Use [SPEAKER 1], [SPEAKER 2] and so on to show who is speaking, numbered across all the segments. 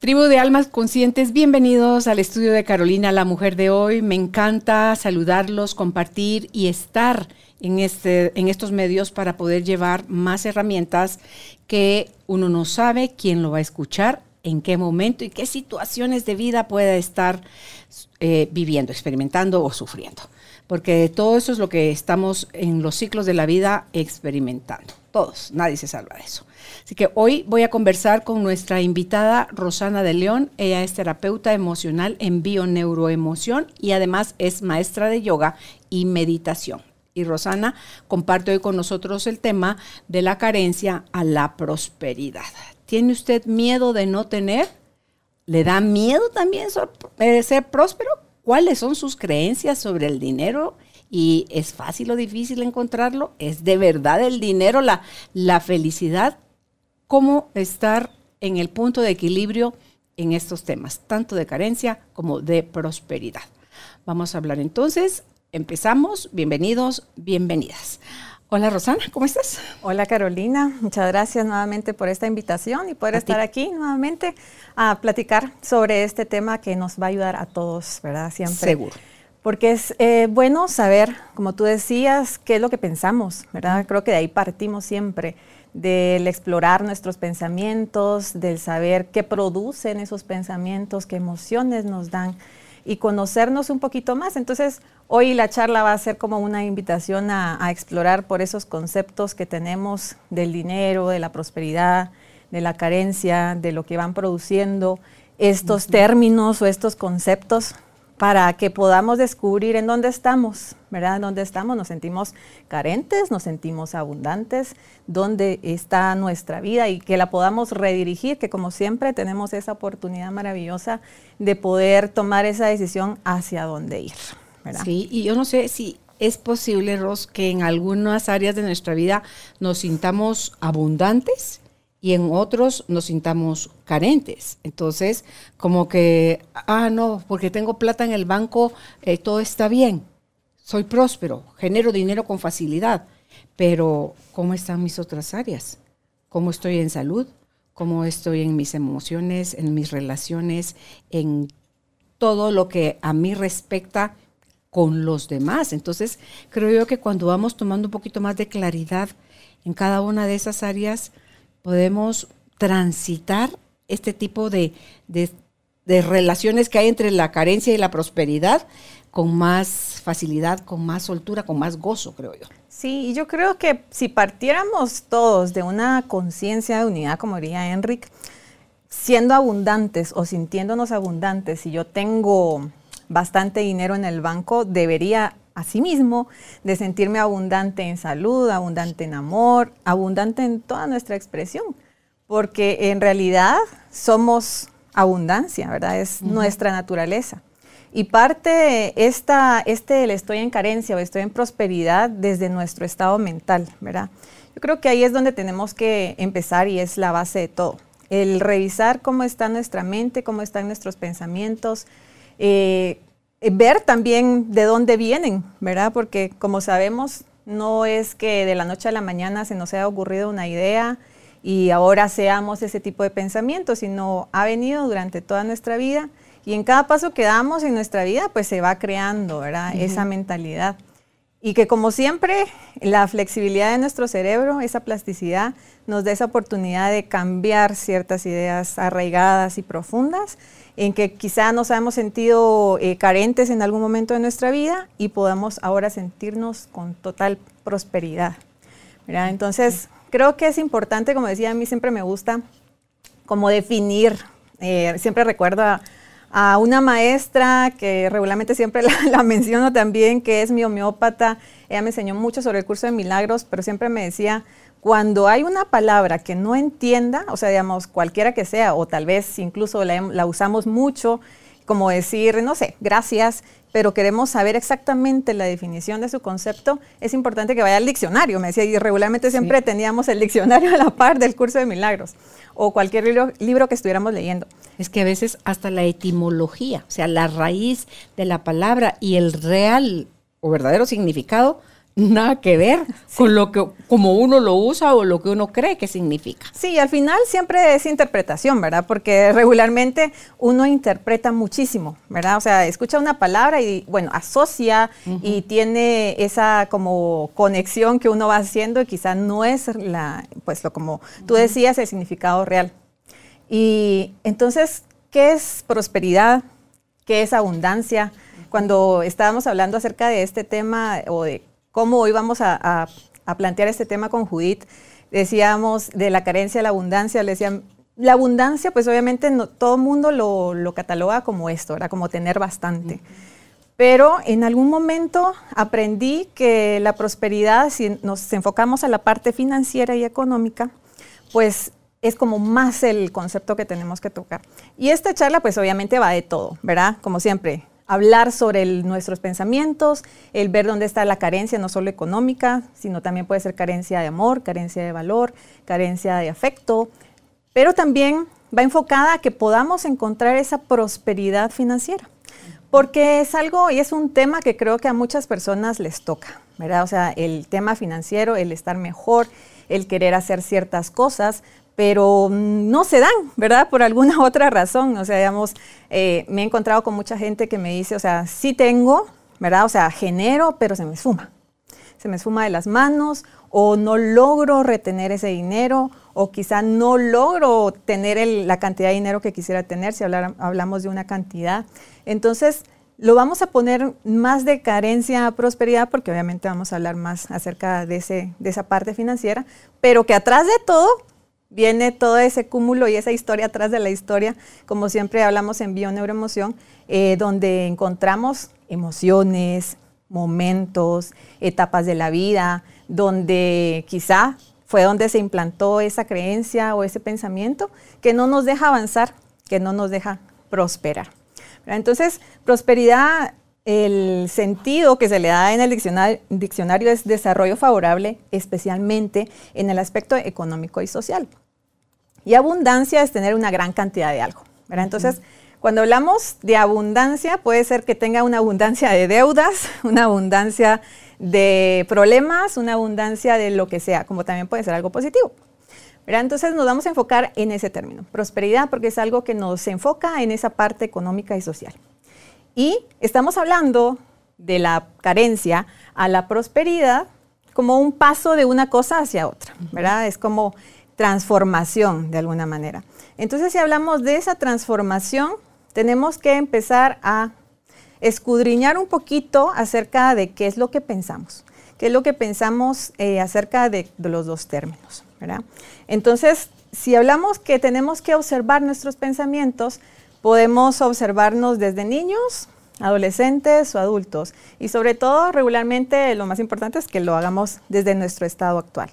[SPEAKER 1] Tribu de Almas Conscientes, bienvenidos al estudio de Carolina, la mujer de hoy. Me encanta saludarlos, compartir y estar en, este, en estos medios para poder llevar más herramientas que uno no sabe quién lo va a escuchar, en qué momento y qué situaciones de vida pueda estar eh, viviendo, experimentando o sufriendo. Porque todo eso es lo que estamos en los ciclos de la vida experimentando. Todos, nadie se salva de eso. Así que hoy voy a conversar con nuestra invitada Rosana de León. Ella es terapeuta emocional en bioneuroemoción y además es maestra de yoga y meditación. Y Rosana comparte hoy con nosotros el tema de la carencia a la prosperidad. ¿Tiene usted miedo de no tener? ¿Le da miedo también eh, ser próspero? ¿Cuáles son sus creencias sobre el dinero? ¿Y es fácil o difícil encontrarlo? ¿Es de verdad el dinero la, la felicidad? ¿Cómo estar en el punto de equilibrio en estos temas, tanto de carencia como de prosperidad? Vamos a hablar entonces empezamos. Bienvenidos, bienvenidas. Hola Rosana, ¿cómo estás?
[SPEAKER 2] Hola Carolina, muchas gracias nuevamente por esta invitación y poder estar aquí nuevamente a platicar sobre este tema que nos va a ayudar a todos, ¿verdad? Siempre.
[SPEAKER 1] Seguro.
[SPEAKER 2] Porque es eh, bueno saber, como tú decías, qué es lo que pensamos, ¿verdad? Creo que de ahí partimos siempre, del explorar nuestros pensamientos, del saber qué producen esos pensamientos, qué emociones nos dan y conocernos un poquito más. Entonces, hoy la charla va a ser como una invitación a, explorar por esos conceptos que tenemos del dinero, de la prosperidad, de la carencia, de lo que van produciendo estos términos o estos conceptos para que podamos descubrir en dónde estamos, ¿verdad? En dónde estamos, nos sentimos carentes, nos sentimos abundantes, dónde está nuestra vida y que la podamos redirigir, que como siempre tenemos esa oportunidad maravillosa de poder tomar esa decisión hacia dónde ir, ¿verdad?
[SPEAKER 1] Sí, y yo no sé si es posible, Ros, que en algunas áreas de nuestra vida nos sintamos abundantes y en otros nos sintamos carentes. Entonces, como que, ah, no, porque tengo plata en el banco, eh, todo está bien, soy próspero, genero dinero con facilidad, pero ¿cómo están mis otras áreas? ¿Cómo estoy en salud? ¿Cómo estoy en mis emociones, en mis relaciones, en todo lo que a mí respecta con los demás? Entonces, creo yo que cuando vamos tomando un poquito más de claridad en cada una de esas áreas, podemos transitar este tipo de, relaciones que hay entre la carencia y la prosperidad con más facilidad, con más soltura, con más gozo, creo yo.
[SPEAKER 2] Sí, y yo creo que si partiéramos todos de una conciencia de unidad, como diría Enric, siendo abundantes o sintiéndonos abundantes, si yo tengo bastante dinero en el banco, debería asimismo de sentirme abundante en salud, abundante en amor, abundante en toda nuestra expresión, porque en realidad somos abundancia, ¿verdad? Es nuestra naturaleza. Y parte esta, este el estoy en carencia o estoy en prosperidad desde nuestro estado mental, ¿verdad? Yo creo que ahí es donde tenemos que empezar y es la base de todo. El revisar cómo está nuestra mente, cómo están nuestros pensamientos, eh, ver también de dónde vienen, ¿verdad? Porque como sabemos, no es que de la noche a la mañana se nos haya ocurrido una idea y ahora seamos ese tipo de pensamiento, sino ha venido durante toda nuestra vida y en cada paso que damos en nuestra vida, pues se va creando, ¿verdad? Esa mentalidad. Y que como siempre, la flexibilidad de nuestro cerebro, esa plasticidad, nos da esa oportunidad de cambiar ciertas ideas arraigadas y profundas en que quizá nos hemos sentido eh, carentes en algún momento de nuestra vida y podamos ahora sentirnos con total prosperidad. Entonces, creo que es importante, como decía, a mí siempre me gusta como definir, eh, siempre recuerdo a, una maestra que regularmente siempre la, la, menciono también, que es mi homeópata, ella me enseñó mucho sobre el curso de milagros, pero siempre me decía, cuando hay una palabra que no entienda, o sea, digamos, cualquiera que sea, o tal vez incluso la, usamos mucho como decir, no sé, gracias, pero queremos saber exactamente la definición de su concepto, es importante que vaya al diccionario. Me decía, y regularmente siempre teníamos el diccionario a la par del curso de milagros o cualquier libro, libro que estuviéramos leyendo.
[SPEAKER 1] Es que a veces hasta la etimología, o sea, la raíz de la palabra y el real o verdadero significado nada que ver con lo que como uno lo usa o lo que uno cree que significa.
[SPEAKER 2] Sí, al final siempre es interpretación, ¿verdad? Porque regularmente uno interpreta muchísimo, ¿verdad? O sea, escucha una palabra y bueno, asocia y tiene esa como conexión que uno va haciendo y quizá no es la pues lo como tú decías el significado real. Y entonces, ¿qué es prosperidad? ¿Qué es abundancia? Cuando estábamos hablando acerca de este tema o de cómo hoy vamos a, plantear este tema con Judith. Decíamos de la carencia de la abundancia, le decían, la abundancia, pues obviamente todo el mundo lo, cataloga como esto, era como tener bastante. Pero en algún momento aprendí que la prosperidad, si nos enfocamos a la parte financiera y económica, pues es como más el concepto que tenemos que tocar. Y esta charla, pues obviamente va de todo, ¿verdad? Como siempre, hablar sobre nuestros pensamientos, el ver dónde está la carencia, no solo económica, sino también puede ser carencia de amor, carencia de valor, carencia de afecto, pero también va enfocada a que podamos encontrar esa prosperidad financiera, porque es algo y es un tema que creo que a muchas personas les toca, ¿verdad? O sea, el tema financiero, el estar mejor, el querer hacer ciertas cosas, pero no se dan, ¿verdad? Por alguna otra razón. O sea, digamos, eh, me he encontrado con mucha gente que me dice, o sea, sí tengo, ¿verdad? O sea, genero, pero se me esfuma. Se me esfuma de las manos o no logro retener ese dinero o quizá no logro tener la cantidad de dinero que quisiera tener si hablamos de una cantidad. Entonces, lo vamos a poner más de carencia a prosperidad porque obviamente vamos a hablar más acerca de, ese, de esa parte financiera, pero que atrás de todo viene todo ese cúmulo y esa historia atrás de la historia, como siempre hablamos en Bio-Neuroemoción, eh, donde encontramos emociones, momentos, etapas de la vida, donde quizá fue donde se implantó esa creencia o ese pensamiento que no nos deja avanzar, que no nos deja prosperar. Entonces, prosperidad, el sentido que se le da en el diccionario es desarrollo favorable, especialmente en el aspecto económico y social. Y abundancia es tener una gran cantidad de algo. Entonces, cuando hablamos de abundancia, puede ser que tenga una abundancia de deudas, una abundancia de problemas, una abundancia de lo que sea, como también puede ser algo positivo. Entonces nos vamos a enfocar en ese término, prosperidad, porque es algo que nos enfoca en esa parte económica y social. Y estamos hablando de la carencia a la prosperidad como un paso de una cosa hacia otra, ¿verdad? Es como transformación de alguna manera. Entonces, si hablamos de esa transformación, tenemos que empezar a escudriñar un poquito acerca de qué es lo que pensamos, qué es lo que pensamos eh, acerca de, los dos términos. Entonces, si hablamos que tenemos que observar nuestros pensamientos, podemos observarnos desde niños, adolescentes o adultos. Y sobre todo, regularmente, lo más importante es que lo hagamos desde nuestro estado actual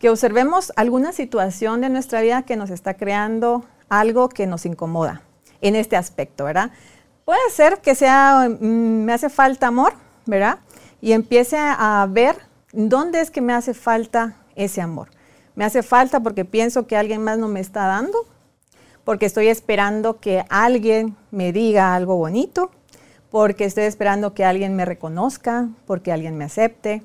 [SPEAKER 2] que observemos alguna situación de nuestra vida que nos está creando algo que nos incomoda en este aspecto, ¿verdad? Puede ser que sea, mm, me hace falta amor, ¿verdad? Y empiece a ver dónde es que me hace falta ese amor. Me hace falta porque pienso que alguien más no me está dando, porque estoy esperando que alguien me diga algo bonito, porque estoy esperando que alguien me reconozca, porque alguien me acepte,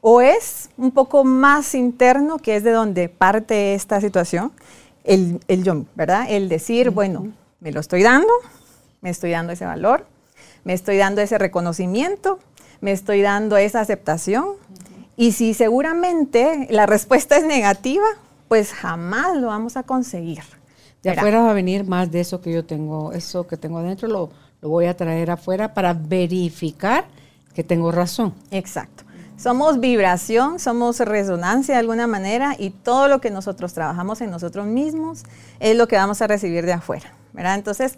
[SPEAKER 2] o es un poco más interno, que es de donde parte esta situación, el, yo, ¿verdad? El decir, bueno, me lo estoy dando, me estoy dando ese valor, me estoy dando ese reconocimiento, me estoy dando esa aceptación. Y si seguramente la respuesta es negativa, pues jamás lo vamos a conseguir.
[SPEAKER 1] De afuera va a venir más de eso que yo tengo, eso que tengo adentro lo, lo voy a traer afuera para verificar que tengo razón.
[SPEAKER 2] Exacto. Somos vibración, somos resonancia de alguna manera y todo lo que nosotros trabajamos en nosotros mismos es lo que vamos a recibir de afuera, ¿verdad? Entonces,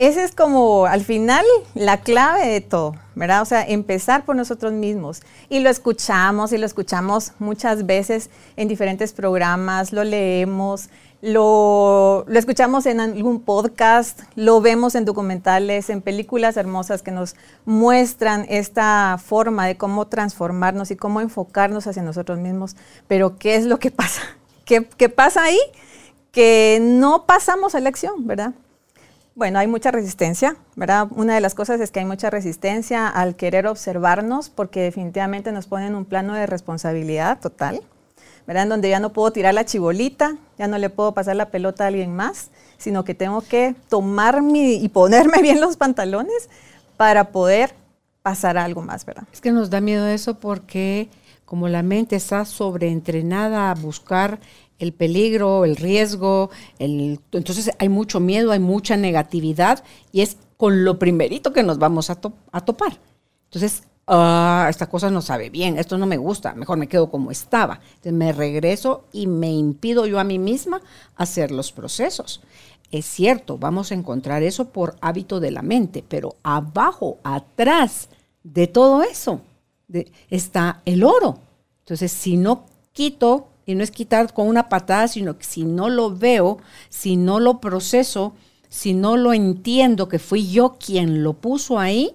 [SPEAKER 2] esa es como al final la clave de todo, ¿verdad? O sea, empezar por nosotros mismos. Y lo escuchamos y lo escuchamos muchas veces en diferentes programas, lo leemos, lo, lo, escuchamos en algún podcast, lo vemos en documentales, en películas hermosas que nos muestran esta forma de cómo transformarnos y cómo enfocarnos hacia nosotros mismos. Pero ¿qué es lo que pasa? ¿Qué, qué pasa ahí? Que no pasamos a la acción, ¿verdad? Bueno, hay mucha resistencia, ¿verdad? Una de las cosas es que hay mucha resistencia al querer observarnos porque definitivamente nos ponen un plano de responsabilidad total, ¿verdad? En donde ya no puedo tirar la chibolita, ya no le puedo pasar la pelota a alguien más, sino que tengo que tomar mi, y ponerme bien los pantalones para poder pasar a algo más, ¿verdad?
[SPEAKER 1] Es que nos da miedo eso porque como la mente está sobreentrenada a buscar el peligro, el riesgo, el, entonces hay mucho miedo, hay mucha negatividad y es con lo primerito que nos vamos a, topar. Entonces, ah, esta cosa no sabe bien, esto no me gusta, mejor me quedo como estaba. Entonces me regreso y me impido yo a mí misma hacer los procesos. Es cierto, vamos a encontrar eso por hábito de la mente, pero abajo, atrás de todo eso, está el oro. Entonces, si no quito y no es quitar con una patada, sino que si no lo veo, si no lo proceso, si no lo entiendo que fui yo quien lo puso ahí,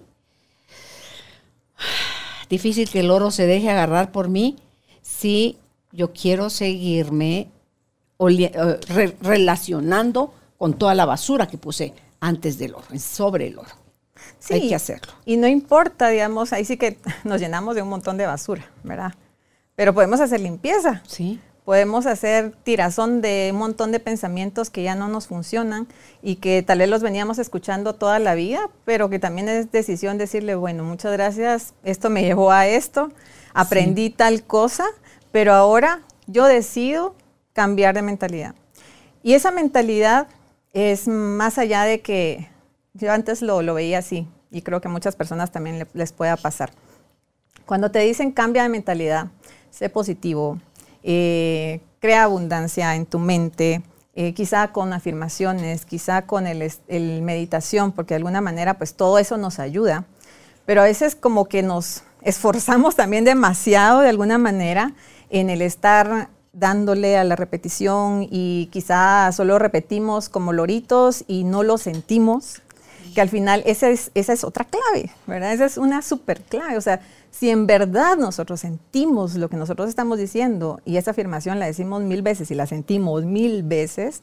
[SPEAKER 1] difícil que el oro se deje agarrar por mí si yo quiero seguirme eh, relacionando con toda la basura que puse antes del oro, sobre el oro. Sí, Hay que hacerlo.
[SPEAKER 2] Y no importa, digamos, ahí sí que nos llenamos de un montón de basura, ¿verdad? Pero podemos hacer limpieza.
[SPEAKER 1] Sí.
[SPEAKER 2] Podemos hacer tirazón de un montón de pensamientos que ya no nos funcionan y que tal vez los veníamos escuchando toda la vida, pero que también es decisión decirle, bueno, muchas gracias, esto me llevó a esto, aprendí tal cosa, pero ahora yo decido cambiar de mentalidad. Y esa mentalidad es más allá de que yo antes lo, lo veía así y creo que muchas personas también les pueda pasar. Cuando te dicen cambia de mentalidad, sé positivo, eh, crea abundancia en tu mente, eh, quizá con afirmaciones, quizá con el, meditación, porque de alguna manera pues todo eso nos ayuda, pero a veces como que nos esforzamos también demasiado de alguna manera en el estar dándole a la repetición y quizá solo repetimos como loritos y no lo sentimos, que al final esa es, esa es otra clave, ¿verdad? Esa es una super clave, o sea, si en verdad nosotros sentimos lo que nosotros estamos diciendo y esa afirmación la decimos mil veces y la sentimos mil veces,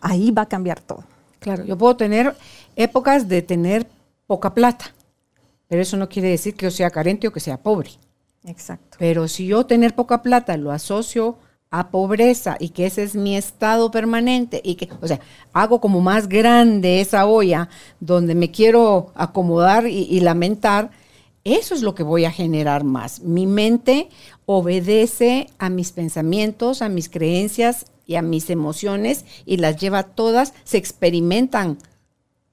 [SPEAKER 2] ahí va a cambiar todo.
[SPEAKER 1] Claro, yo puedo tener épocas de tener poca plata, pero eso no quiere decir que yo sea carente o que sea pobre.
[SPEAKER 2] Exacto.
[SPEAKER 1] Pero si yo tener poca plata lo asocio a pobreza y que ese es mi estado permanente y que, o sea, hago como más grande esa olla donde me quiero acomodar y, y lamentar, eso es lo que voy a generar más. Mi mente obedece a mis pensamientos, a mis creencias y a mis emociones y las lleva todas, se experimentan,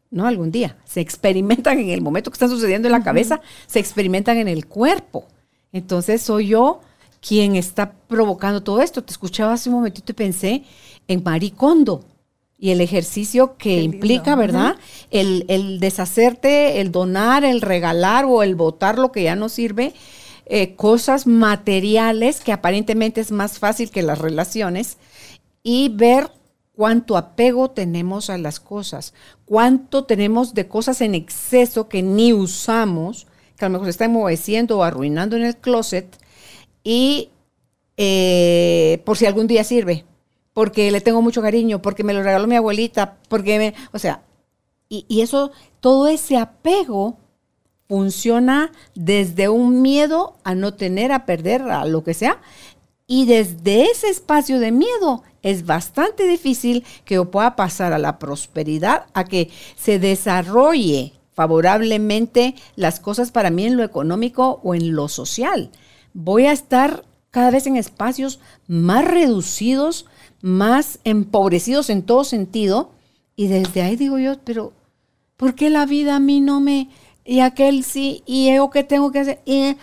[SPEAKER 1] no algún día, se experimentan en el momento que están sucediendo en la cabeza, se experimentan en el cuerpo. Entonces soy yo quien está provocando todo esto. Te escuchaba hace un momentito y pensé en Maricondo y el ejercicio que implica, ¿verdad? el, deshacerte, el donar, el regalar o el botar lo que ya no sirve, eh, cosas materiales que aparentemente es más fácil que las relaciones y ver cuánto apego tenemos a las cosas, cuánto tenemos de cosas en exceso que ni usamos, que a lo mejor se está enmoheciendo o arruinando en el closet y eh, por si algún día sirve porque le tengo mucho cariño, porque me lo regaló mi abuelita, porque me, o sea, y, y eso, todo ese apego funciona desde un miedo a no tener, a perder, a lo que sea, y desde ese espacio de miedo es bastante difícil que yo pueda pasar a la prosperidad, a que se desarrolle favorablemente las cosas para mí en lo económico o en lo social. Voy a estar cada vez en espacios más reducidos, más empobrecidos en todo sentido. Y desde ahí digo yo, pero ¿por qué la vida a mí no me... y aquel sí, y yo qué tengo que hacer? Y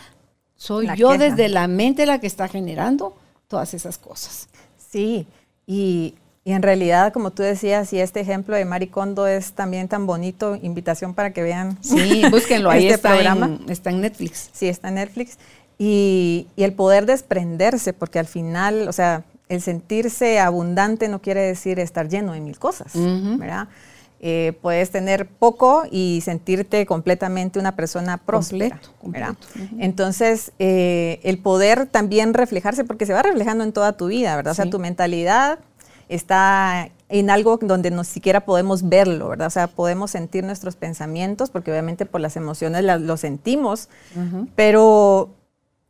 [SPEAKER 1] soy yo desde la mente la que está generando todas esas cosas.
[SPEAKER 2] Sí, y Y en realidad, como tú decías, y este ejemplo de Maricondo es también tan bonito, invitación para que vean.
[SPEAKER 1] Sí, búsquenlo, ahí este está, programa. En, está en Netflix.
[SPEAKER 2] Sí, está en Netflix. Y, y, el poder desprenderse, porque al final, o sea, el sentirse abundante no quiere decir estar lleno de mil cosas, ¿verdad? Eh, puedes tener poco y sentirte completamente una persona próspera. Entonces, eh, el poder también reflejarse, porque se va reflejando en toda tu vida, ¿verdad? O sea, tu mentalidad está en algo donde no siquiera podemos verlo, ¿verdad? O sea, podemos sentir nuestros pensamientos, porque obviamente por las emociones lo sentimos, pero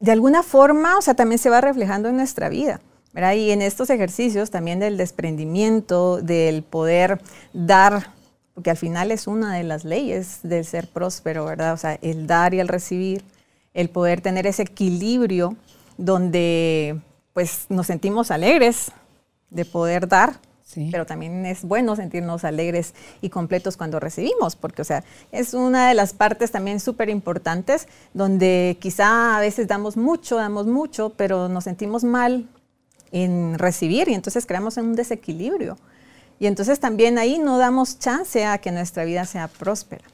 [SPEAKER 2] de alguna forma, o sea, también se va reflejando en nuestra vida. ¿Verdad? Y en estos ejercicios también del desprendimiento, del poder dar, porque al final es una de las leyes del ser próspero, ¿verdad? O sea, el dar y el recibir, el poder tener ese equilibrio donde pues nos sentimos alegres de poder dar, pero también es bueno sentirnos alegres y completos cuando recibimos, porque, o sea, es una de las partes también súper importantes donde quizá a veces damos mucho, damos mucho, pero nos sentimos mal en recibir y entonces creamos un desequilibrio. Y entonces también ahí no damos chance a que nuestra vida sea próspera.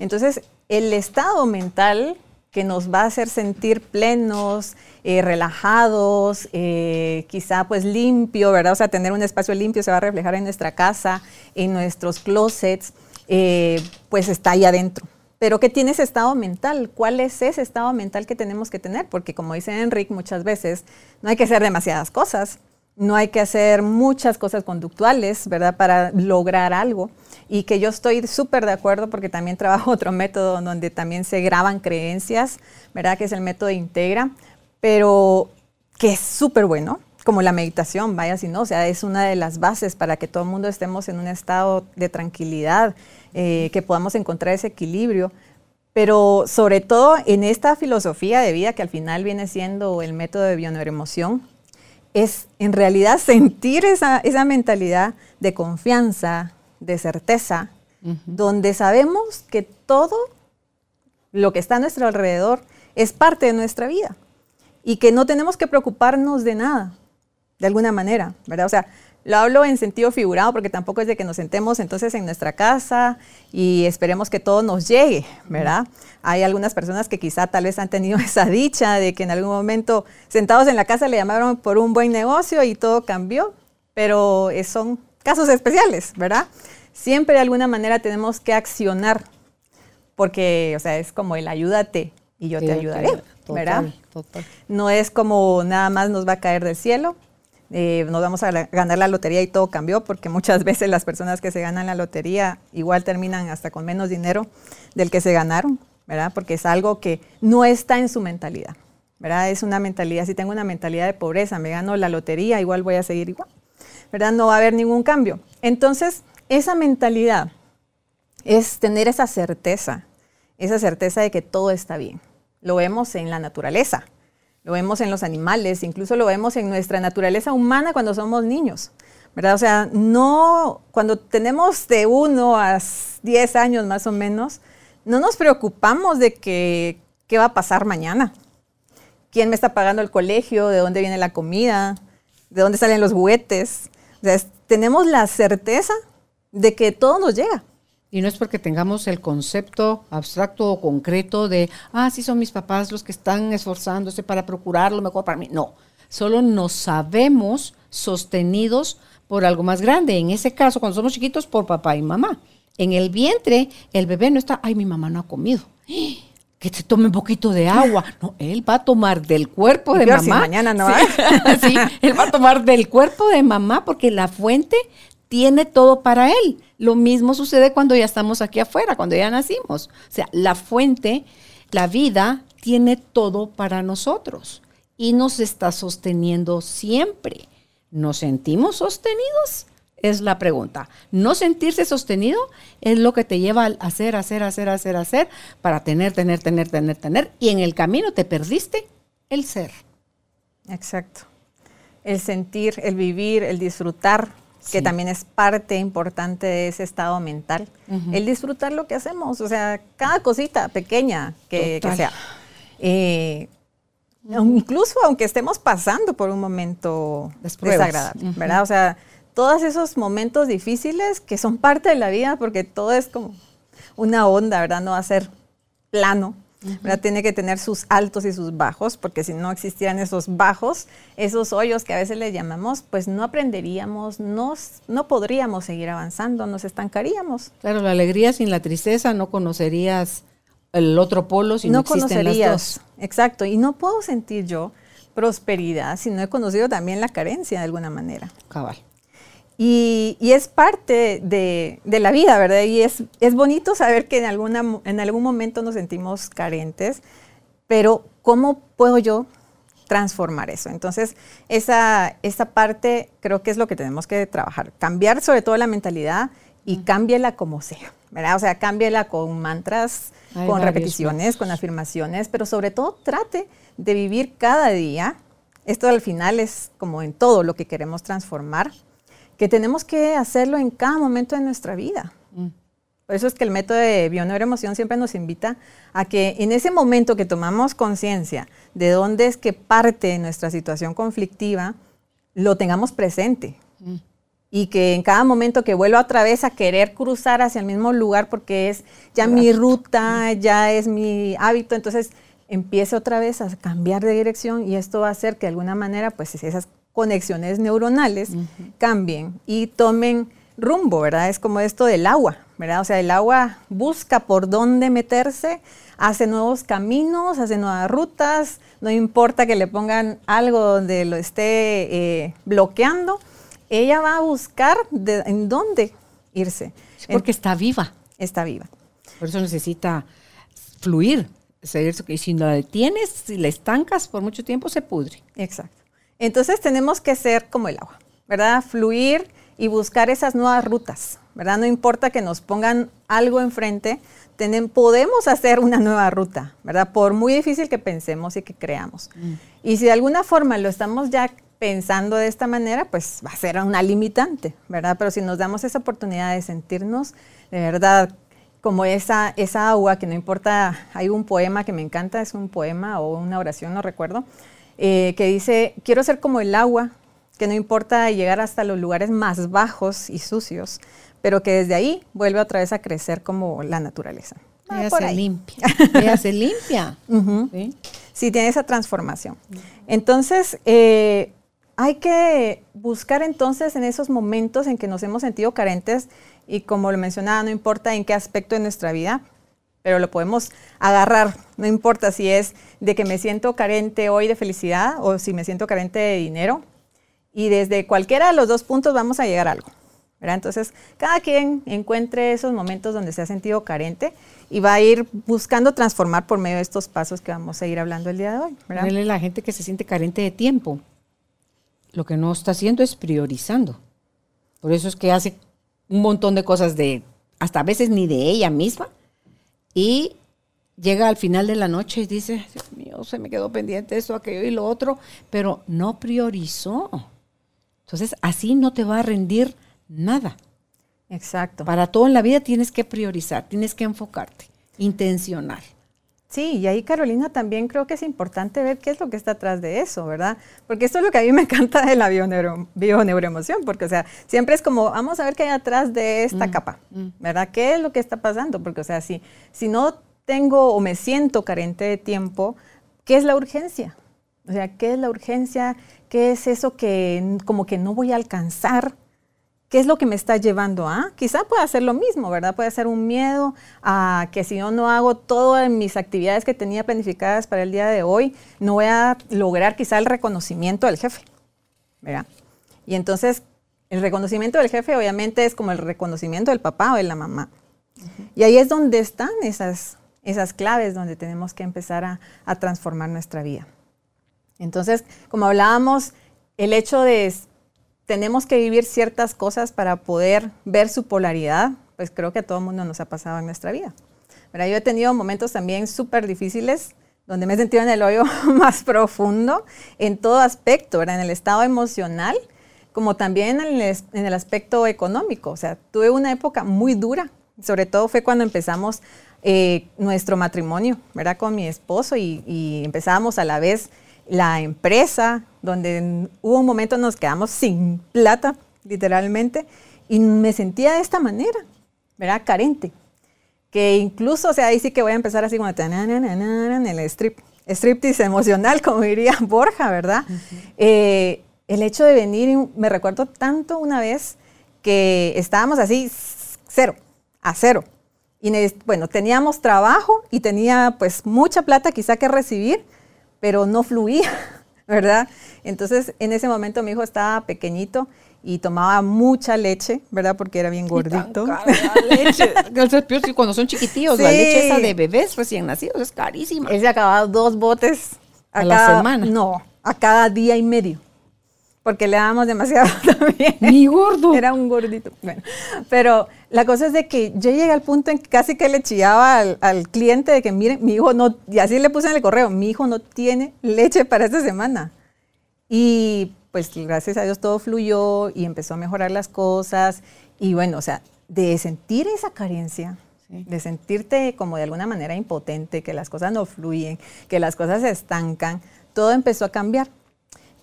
[SPEAKER 2] Entonces, el estado mental que nos va a hacer sentir plenos, eh, relajados, eh, quizá pues limpio, ¿verdad? O sea, tener un espacio limpio se va a reflejar en nuestra casa, en nuestros closets, eh, pues está ahí adentro. Pero ¿qué tiene ese estado mental? ¿Cuál es ese estado mental que tenemos que tener? Porque como dice Enrique muchas veces, no hay que hacer demasiadas cosas, no hay que hacer muchas cosas conductuales, ¿verdad? Para lograr algo. Y que yo estoy súper de acuerdo porque también trabajo otro método donde también se graban creencias, ¿verdad? Que es el método Integra, pero que es súper bueno, como la meditación, vaya si no, o sea, es una de las bases para que todo el mundo estemos en un estado de tranquilidad, eh, que podamos encontrar ese equilibrio. Pero sobre todo en esta filosofía de vida que al final viene siendo el método de bioneuroemoción, es en realidad sentir esa, esa mentalidad de confianza, de certeza, donde sabemos que todo lo que está a nuestro alrededor es parte de nuestra vida y que no tenemos que preocuparnos de nada, de alguna manera, ¿verdad? O sea, lo hablo en sentido figurado porque tampoco es de que nos sentemos entonces en nuestra casa y esperemos que todo nos llegue, ¿verdad? Hay algunas personas que quizá tal vez han tenido esa dicha de que en algún momento sentados en la casa le llamaron por un buen negocio y todo cambió, pero son casos especiales, ¿verdad? Siempre de alguna manera tenemos que accionar porque, o sea, es como el ayúdate y yo te ayudaré, ¿verdad? No es como nada más nos va a caer del cielo, eh, nos vamos a ganar la lotería y todo cambió, porque muchas veces las personas que se ganan la lotería igual terminan hasta con menos dinero del que se ganaron, ¿verdad? Porque es algo que no está en su mentalidad, ¿verdad? Es una mentalidad, si tengo una mentalidad de pobreza, me gano la lotería, igual voy a seguir igual, ¿verdad? No va a haber ningún cambio. Entonces, esa mentalidad es tener esa certeza, esa certeza de que todo está bien. Lo vemos en la naturaleza, lo vemos en los animales, incluso lo vemos en nuestra naturaleza humana cuando somos niños. ¿verdad? O sea, no, cuando tenemos de uno a 10 años más o menos, no nos preocupamos de que, qué va a pasar mañana. ¿Quién me está pagando el colegio? ¿De dónde viene la comida? ¿De dónde salen los juguetes? O sea, tenemos la certeza de que todo nos llega.
[SPEAKER 1] Y no es porque tengamos el concepto abstracto o concreto de, ah, sí son mis papás los que están esforzándose para procurar lo mejor para mí. No, solo nos sabemos sostenidos por algo más grande. En ese caso, cuando somos chiquitos, por papá y mamá. En el vientre, el bebé no está, ay, mi mamá no ha comido. Que se tome un poquito de agua. No, él va a tomar del cuerpo de mamá.
[SPEAKER 2] mañana no
[SPEAKER 1] sí, él va a tomar del cuerpo de mamá porque la fuente tiene todo para él. Lo mismo sucede cuando ya estamos aquí afuera, cuando ya nacimos. O sea, la fuente, la vida, tiene todo para nosotros y nos está sosteniendo siempre. ¿Nos sentimos sostenidos? Es la pregunta. No sentirse sostenido es lo que te lleva a hacer, hacer, hacer, hacer, hacer, para tener, tener, tener, tener, tener. Y en el camino te perdiste el ser.
[SPEAKER 2] Exacto. El sentir, el vivir, el disfrutar, que también es parte importante de ese estado mental. El disfrutar lo que hacemos, o sea, cada cosita pequeña que, sea. Eh, incluso aunque estemos pasando por un momento desagradable, ¿verdad? O sea, todos esos momentos difíciles que son parte de la vida, porque todo es como una onda, ¿verdad? No va a ser plano, ¿verdad? Tiene que tener sus altos y sus bajos, porque si no existieran esos bajos, esos hoyos que a veces le llamamos, pues no aprenderíamos, no, no podríamos seguir avanzando, nos estancaríamos.
[SPEAKER 1] Claro, la alegría sin la tristeza no conocerías el otro polo si no, no conocerías, las dos.
[SPEAKER 2] Exacto, y no puedo sentir yo prosperidad si no he conocido también la carencia de alguna manera.
[SPEAKER 1] Cabal.
[SPEAKER 2] Y, es parte de, la vida, ¿verdad? Y es, es bonito saber que en, alguna, en algún momento nos sentimos carentes, pero ¿cómo puedo yo transformar eso? Entonces, esa, esa parte creo que es lo que tenemos que trabajar. Cambiar sobre todo la mentalidad y cámbiela como sea, ¿verdad? O sea, cámbiela con mantras, con repeticiones, con afirmaciones, pero sobre todo trate de vivir cada día. Esto al final es como en todo lo que queremos transformar que tenemos que hacerlo en cada momento de nuestra vida. Mm. Por eso es que el método de bioneuroemoción siempre nos invita a que en ese momento que tomamos conciencia de dónde es que parte nuestra situación conflictiva, lo tengamos presente. Mm. Y que en cada momento que vuelva otra vez a querer cruzar hacia el mismo lugar porque es ya mi ruta, ya es mi hábito, entonces empiece otra vez a cambiar de dirección y esto va a hacer que de alguna manera pues esas conexiones neuronales cambien y tomen rumbo, ¿verdad? Es como esto del agua, ¿verdad? O sea, el agua busca por dónde meterse, hace nuevos caminos, hace nuevas rutas, no importa que le pongan algo donde lo esté eh, bloqueando, ella va a buscar en dónde irse.
[SPEAKER 1] porque está viva.
[SPEAKER 2] Está viva.
[SPEAKER 1] Por eso necesita fluir. Y si la detienes, si la estancas por mucho tiempo, se pudre.
[SPEAKER 2] Exacto. Entonces tenemos que ser como el agua, ¿verdad? Fluir y buscar esas nuevas rutas, ¿verdad? No importa que nos pongan algo enfrente, podemos hacer una nueva ruta, ¿verdad? Por muy difícil que pensemos y que creamos. Mm. Y si de alguna forma lo estamos ya pensando de esta manera, pues va a ser una limitante, ¿verdad? Pero si nos damos esa oportunidad de sentirnos de verdad como esa, esa agua, que no importa, hay un poema que me encanta, es un poema o una oración, no recuerdo, eh, que dice, quiero ser como el agua, que no importa llegar hasta los lugares más bajos y sucios, pero que desde ahí vuelve otra vez a crecer como la naturaleza.
[SPEAKER 1] Ah, ella se limpia. Ella se limpia.
[SPEAKER 2] ¿Sí? tiene esa transformación. Entonces, eh, hay que buscar entonces en esos momentos en que nos hemos sentido carentes y como lo mencionaba, no importa en qué aspecto de nuestra vida, pero lo podemos agarrar, no importa si es de que me siento carente hoy de felicidad o si me siento carente de dinero. Y desde cualquiera de los dos puntos vamos a llegar a algo. Entonces, cada quien encuentre esos momentos donde se ha sentido carente y va a ir buscando transformar por medio de estos pasos que vamos a ir hablando el día de hoy.
[SPEAKER 1] ¿verdad? La gente que se siente carente de tiempo, lo que no está haciendo es priorizando. Por eso es que hace un montón de cosas de, hasta a veces ni de ella misma, y llega al final de la noche y dice, Dios mío, se me quedó pendiente esto, aquello y lo otro, pero no priorizó. Entonces, así no te va a rendir nada.
[SPEAKER 2] Exacto.
[SPEAKER 1] Para todo en la vida tienes que priorizar, tienes que enfocarte, intencionar.
[SPEAKER 2] Sí, y ahí Carolina también creo que es importante ver qué es lo que está atrás de eso, ¿verdad? Porque esto es lo que a mí me encanta de la bioneuroemoción, porque o sea, siempre es como, vamos a ver qué hay atrás de esta mm, capa, mm. ¿verdad? ¿Qué es lo que está pasando? Porque o sea, si, si no tengo o me siento carente de tiempo, ¿qué es la urgencia? O sea, ¿qué es la urgencia? ¿Qué es eso que como que no voy a alcanzar? ¿Qué es lo que me está llevando a? Quizá pueda ser lo mismo, ¿verdad? Puede ser un miedo a que si yo no hago todas mis actividades que tenía planificadas para el día de hoy, no voy a lograr quizá el reconocimiento del jefe, ¿verdad? Y entonces, el reconocimiento del jefe obviamente es como el reconocimiento del papá o de la mamá. Y ahí es donde están esas, esas claves donde tenemos que empezar a, a transformar nuestra vida. Entonces, como hablábamos, el hecho de tenemos que vivir ciertas cosas para poder ver su polaridad, pues creo que a todo el mundo nos ha pasado en nuestra vida. Pero yo he tenido momentos también súper difíciles donde me he sentido en el hoyo más profundo en todo aspecto, en el estado emocional, como también en el, aspecto económico. O sea, tuve una época muy dura, sobre todo fue cuando empezamos eh, nuestro matrimonio, ¿verdad? Con mi esposo y, y empezábamos a la vez la empresa, donde hubo un momento nos quedamos sin plata literalmente, y me sentía de esta manera, ¿verdad? Carente. Que incluso, o sea, ahí sí que voy a empezar así como en el strip, striptease emocional, como diría Borja, ¿verdad? El hecho de venir, me recuerdo tanto una vez que estábamos así, cero, a cero. Y bueno, teníamos trabajo y tenía pues mucha plata quizá que recibir, pero no fluía, ¿verdad? Entonces en ese momento mi hijo estaba pequeñito y tomaba mucha leche, ¿verdad? Porque era bien gordito.
[SPEAKER 1] la leche. Cuando son chiquitillos, la leche esa de bebés recién nacidos es carísima.
[SPEAKER 2] Él se acababa dos botes
[SPEAKER 1] a, la semana.
[SPEAKER 2] No, a cada día y medio. Porque le dábamos demasiado también.
[SPEAKER 1] Ni gordo.
[SPEAKER 2] Era un gordito. Bueno, pero la cosa es de que yo llegué al punto en que casi que le chillaba al, al cliente de que, miren, mi hijo no, y así le puse en el correo, mi hijo no tiene leche para esta semana. Y pues gracias a Dios todo fluyó y empezó a mejorar las cosas. Y bueno, o sea, de sentir esa carencia, de sentirte como de alguna manera impotente, que las cosas no fluyen, que las cosas se estancan, todo empezó a cambiar.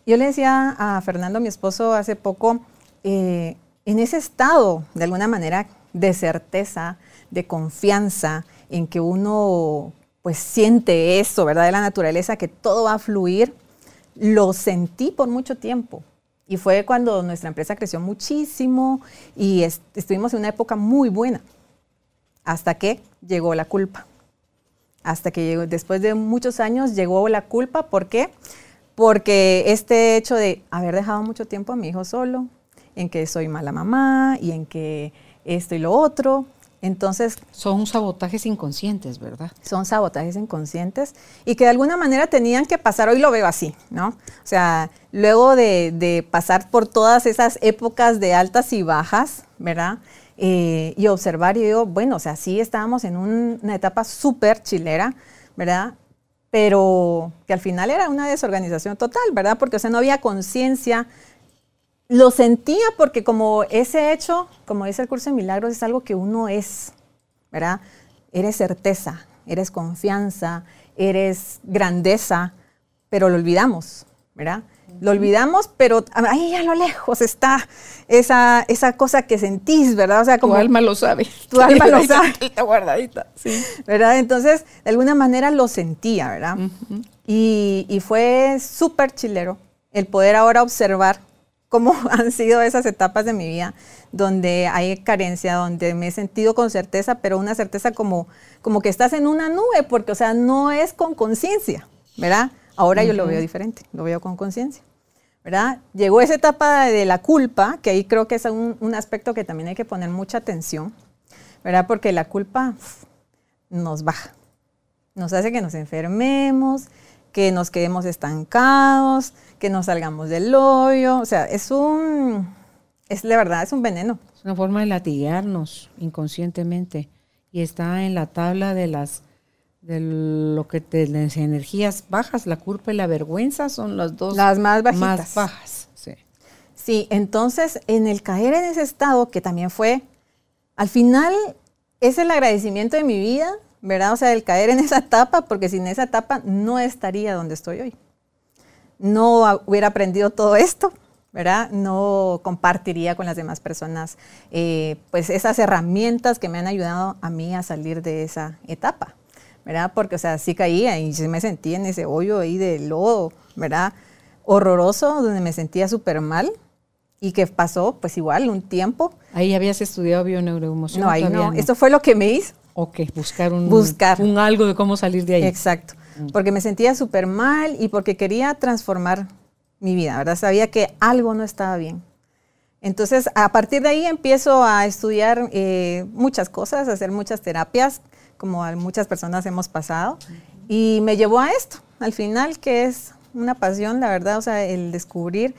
[SPEAKER 2] Yo le decía a Fernando, mi esposo, hace poco, eh, en ese estado, de alguna manera, de certeza, de confianza, en que uno pues siente eso, ¿verdad? De la naturaleza, que todo va a fluir, lo sentí por mucho tiempo. Y fue cuando nuestra empresa creció muchísimo y estuvimos en una época muy buena. Hasta que llegó la culpa. Hasta que llegó, después de muchos años llegó la culpa. ¿Por qué? Porque este hecho de haber dejado mucho tiempo a mi hijo solo, en que soy mala mamá y en que esto y lo otro, entonces...
[SPEAKER 1] Son sabotajes inconscientes, ¿verdad?
[SPEAKER 2] Son sabotajes inconscientes y que de alguna manera tenían que pasar, hoy lo veo así, ¿no? O sea, luego de, pasar por todas esas épocas de altas y bajas, ¿verdad? Eh, y observar y digo, bueno, o sea, sí estábamos en una etapa súper chilera, ¿verdad? Pero que al final era una desorganización total, ¿verdad? Porque, o no había conciencia lo sentía porque como ese hecho, como dice el curso de milagros, es algo que uno es, ¿verdad? Eres certeza, eres confianza, eres grandeza, pero lo olvidamos, ¿verdad? Lo olvidamos, pero ahí a lo lejos está esa, esa cosa que sentís, ¿verdad?
[SPEAKER 1] O sea, como... Tu alma lo sabe.
[SPEAKER 2] Tu alma lo sabe.
[SPEAKER 1] Está guardadita, sí.
[SPEAKER 2] ¿Verdad? Entonces, de alguna manera lo sentía, ¿verdad? y, y fue súper chilero el poder ahora observar cómo han sido esas etapas de mi vida donde hay carencia, donde me he sentido con certeza, pero una certeza como, como que estás en una nube, porque, o sea, no es con conciencia, ¿verdad? Ahora yo lo veo diferente, lo veo con conciencia, ¿verdad? Llegó esa etapa de la culpa, que ahí creo que es un, un aspecto que también hay que poner mucha atención, ¿verdad? Porque la culpa nos baja, nos hace que nos enfermemos, que nos quedemos estancados, que no salgamos del hoyo. O sea, es un, es de verdad, es un veneno.
[SPEAKER 1] Es una forma de latigarnos inconscientemente. Y está en la tabla de las de lo que te las energías bajas, la culpa y la vergüenza son las dos
[SPEAKER 2] las más bajitas.
[SPEAKER 1] Más bajas, sí.
[SPEAKER 2] Sí, entonces en el caer en ese estado que también fue al final es el agradecimiento de mi vida ¿verdad? O sea, el caer en esa etapa, porque sin esa etapa no estaría donde estoy hoy. No hubiera aprendido todo esto, ¿verdad? No compartiría con las demás personas, eh, pues, esas herramientas que me han ayudado a mí a salir de esa etapa, ¿verdad? Porque, o sea, sí caía y me sentí en ese hoyo ahí de lodo, ¿verdad? Horroroso, donde me sentía súper mal, y que pasó pues igual un tiempo.
[SPEAKER 1] Ahí habías estudiado bioneuroemoción.
[SPEAKER 2] No, ahí no. Esto fue lo que me hizo.
[SPEAKER 1] Ok, buscar un,
[SPEAKER 2] buscar.
[SPEAKER 1] un algo de cómo salir de ahí.
[SPEAKER 2] Exacto, mm. porque me sentía súper mal y porque quería transformar mi vida, ¿verdad? Sabía que algo no estaba bien. Entonces, a partir de ahí empiezo a estudiar eh, muchas cosas, a hacer muchas terapias, como muchas personas hemos pasado, y me llevó a esto, al final, que es una pasión, la verdad, o sea, el descubrir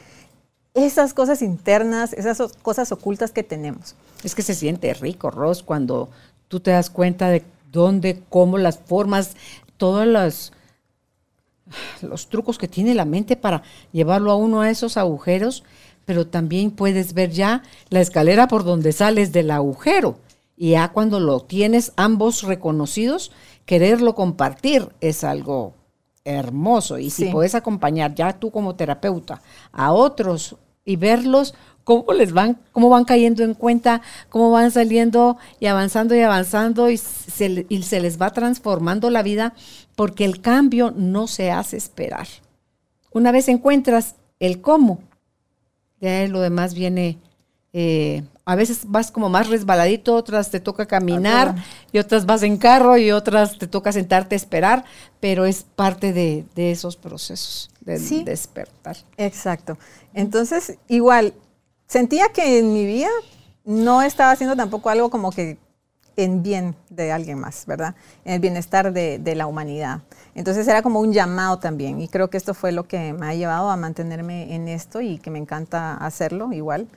[SPEAKER 2] esas cosas internas, esas cosas ocultas que tenemos.
[SPEAKER 1] Es que se siente rico, Ros, cuando tú te das cuenta de dónde, cómo, las formas, todos los trucos que tiene la mente para llevarlo a uno a esos agujeros, pero también puedes ver ya la escalera por donde sales del agujero. Y ya cuando lo tienes ambos reconocidos, quererlo compartir es algo hermoso. Y si puedes acompañar ya tú como terapeuta a otros y verlos cómo les van, cómo van cayendo en cuenta, cómo van saliendo y avanzando y avanzando y se, y se les va transformando la vida porque el cambio no se hace esperar. Una vez encuentras el cómo, de lo demás viene eh, a veces vas como más resbaladito, otras te toca caminar y otras vas en carro y otras te toca sentarte a esperar, pero es parte de, esos procesos de despertar.
[SPEAKER 2] Exacto. Entonces, igual, sentía que en mi vida no estaba haciendo tampoco algo como que en bien de alguien más, ¿verdad? En el bienestar de, de, la humanidad. Entonces era como un llamado también y creo que esto fue lo que me ha llevado a mantenerme en esto y que me encanta hacerlo igual.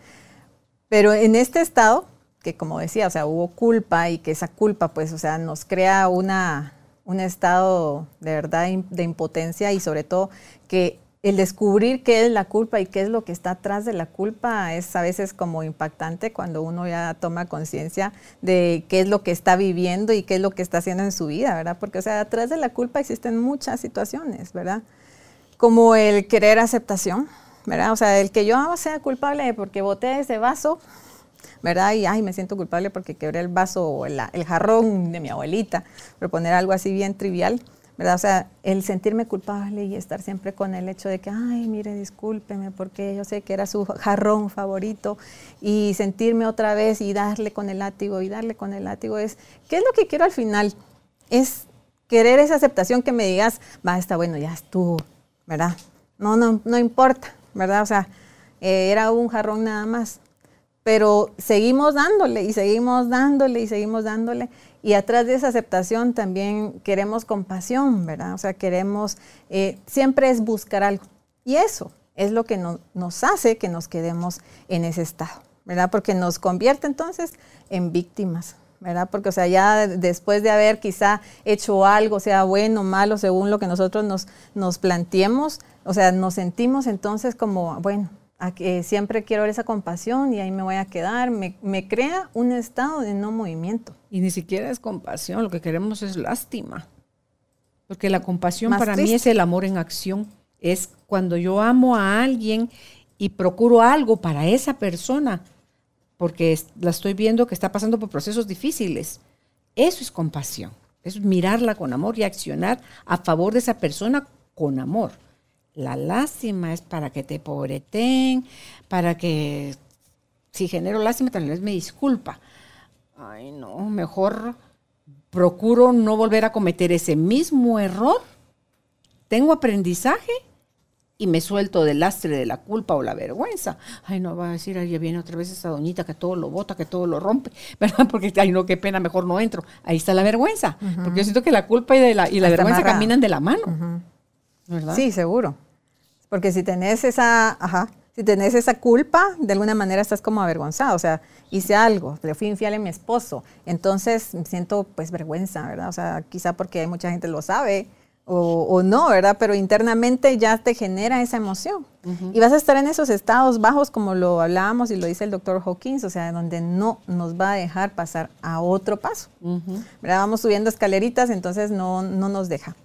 [SPEAKER 2] Pero en este estado, que como decía, o sea, hubo culpa y que esa culpa, pues, o sea, nos crea una, un estado de verdad de impotencia y sobre todo que el descubrir qué es la culpa y qué es lo que está atrás de la culpa es a veces como impactante cuando uno ya toma conciencia de qué es lo que está viviendo y qué es lo que está haciendo en su vida, ¿verdad? Porque, o sea, atrás de la culpa existen muchas situaciones, ¿verdad? Como el querer aceptación, ¿verdad? O sea, el que yo sea culpable porque boté ese vaso, ¿verdad? Y ay, me siento culpable porque quebré el vaso o el, jarrón de mi abuelita, por poner algo así bien trivial, ¿verdad? O sea, el sentirme culpable y estar siempre con el hecho de que, ay, mire, discúlpeme porque yo sé que era su jarrón favorito y sentirme otra vez y darle con el látigo y darle con el látigo es, ¿qué es lo que quiero al final? Es querer esa aceptación que me digas, va, está bueno, ya estuvo, ¿verdad? No, no, no importa, ¿verdad? O sea, eh, era un jarrón nada más. Pero seguimos dándole y seguimos dándole y seguimos dándole. Y atrás de esa aceptación también queremos compasión, ¿verdad? O sea, queremos, eh, siempre es buscar algo. Y eso es lo que nos hace que nos quedemos en ese estado, ¿verdad? Porque nos convierte entonces en víctimas, ¿verdad? Porque, o sea, ya después de haber quizá hecho algo, sea bueno o malo, según lo que nosotros nos, nos planteemos, o sea, nos sentimos entonces como, bueno, siempre quiero ver esa compasión y ahí me voy a quedar, me, crea un estado de no movimiento.
[SPEAKER 1] Y ni siquiera es compasión, lo que queremos es lástima. Porque la compasión para mí es el amor en acción. Es cuando yo amo a alguien y procuro algo para esa persona, porque la estoy viendo que está pasando por procesos difíciles. Eso es compasión. Es mirarla con amor y accionar a favor de esa persona con amor. La lástima es para que te pobreten, para que si genero lástima tal vez me disculpa. Ay, no, mejor procuro no volver a cometer ese mismo error. Tengo aprendizaje y me suelto del lastre de la culpa o la vergüenza. Ay, no, va a decir, ay, ya viene otra vez esa doñita que todo lo bota, que todo lo rompe, ¿verdad? Porque, ay, no, qué pena, mejor no entro. Ahí está la vergüenza. Porque yo siento que la culpa y, la, y la vergüenza caminan de la mano.
[SPEAKER 2] ¿verdad? Sí, seguro. Porque si tenés esa, ajá, si tenés esa culpa, de alguna manera estás como avergonzado. O sea, hice algo, le fui infiel a mi esposo. Entonces siento pues vergüenza, ¿verdad? O sea, quizá porque mucha gente lo sabe o, no, ¿verdad? Pero internamente ya te genera esa emoción. Y vas a estar en esos estados bajos, como lo hablábamos y lo dice el doctor Hawkins, o sea, donde no nos va a dejar pasar a otro paso. ¿verdad? Vamos subiendo escaleritas, entonces no, no nos deja.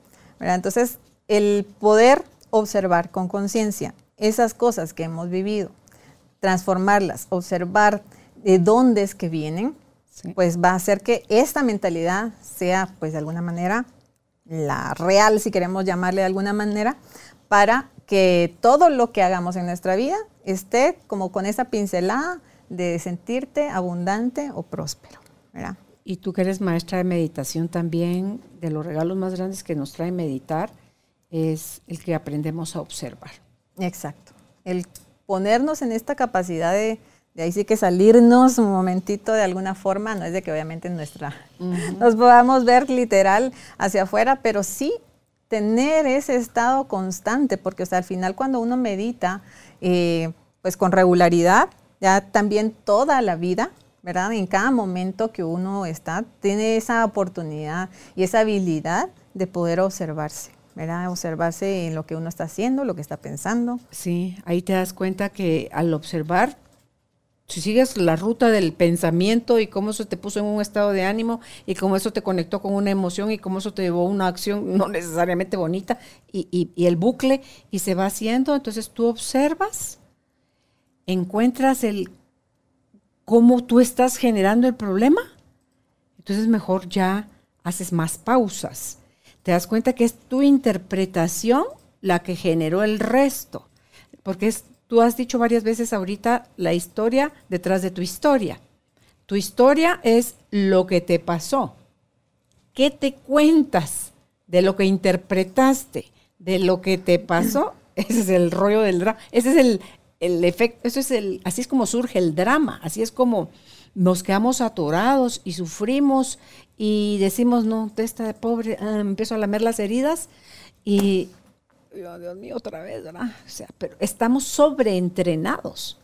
[SPEAKER 2] ¿verdad? Entonces, el poder observar con conciencia esas cosas que hemos vivido, transformarlas, observar de dónde es que vienen, pues va a hacer que esta mentalidad sea, pues de alguna manera, la real, si queremos llamarle de alguna manera, para que todo lo que hagamos en nuestra vida esté como con esa pincelada de sentirte abundante o próspero.
[SPEAKER 1] Y tú que eres maestra de meditación también, de los regalos más grandes que nos trae meditar, es el que aprendemos a observar.
[SPEAKER 2] Exacto. El ponernos en esta capacidad de, de ahí sí que salirnos un momentito de alguna forma, no es de que obviamente nuestra nos podamos ver literal hacia afuera, pero sí tener ese estado constante, porque o sea, al final cuando uno medita, eh, pues con regularidad, ya también toda la vida, ¿verdad? En cada momento que uno está, tiene esa oportunidad y esa habilidad de poder observarse. ¿verdad? Observarse en lo que uno está haciendo, lo que está pensando.
[SPEAKER 1] Sí, ahí te das cuenta que al observar, si sigues la ruta del pensamiento y cómo eso te puso en un estado de ánimo y cómo eso te conectó con una emoción y cómo eso te llevó a una acción no necesariamente bonita y, el bucle y se va haciendo, entonces tú observas encuentras el cómo tú estás generando el problema, entonces mejor ya haces más pausas. Te das cuenta que es tu interpretación la que generó el resto. Porque es, tú has dicho varias veces ahorita la historia detrás de tu historia. Tu historia es lo que te pasó. ¿Qué te cuentas de lo que interpretaste, de lo que te pasó? Ese es el rollo del drama. Ese es el, el efecto, eso es el, así es como surge el drama, así es como nos quedamos atorados y sufrimos y decimos, no, esta pobre, ah, empiezo a lamer las heridas y, Dios mío, otra vez, ¿verdad? O sea, pero estamos sobreentrenados.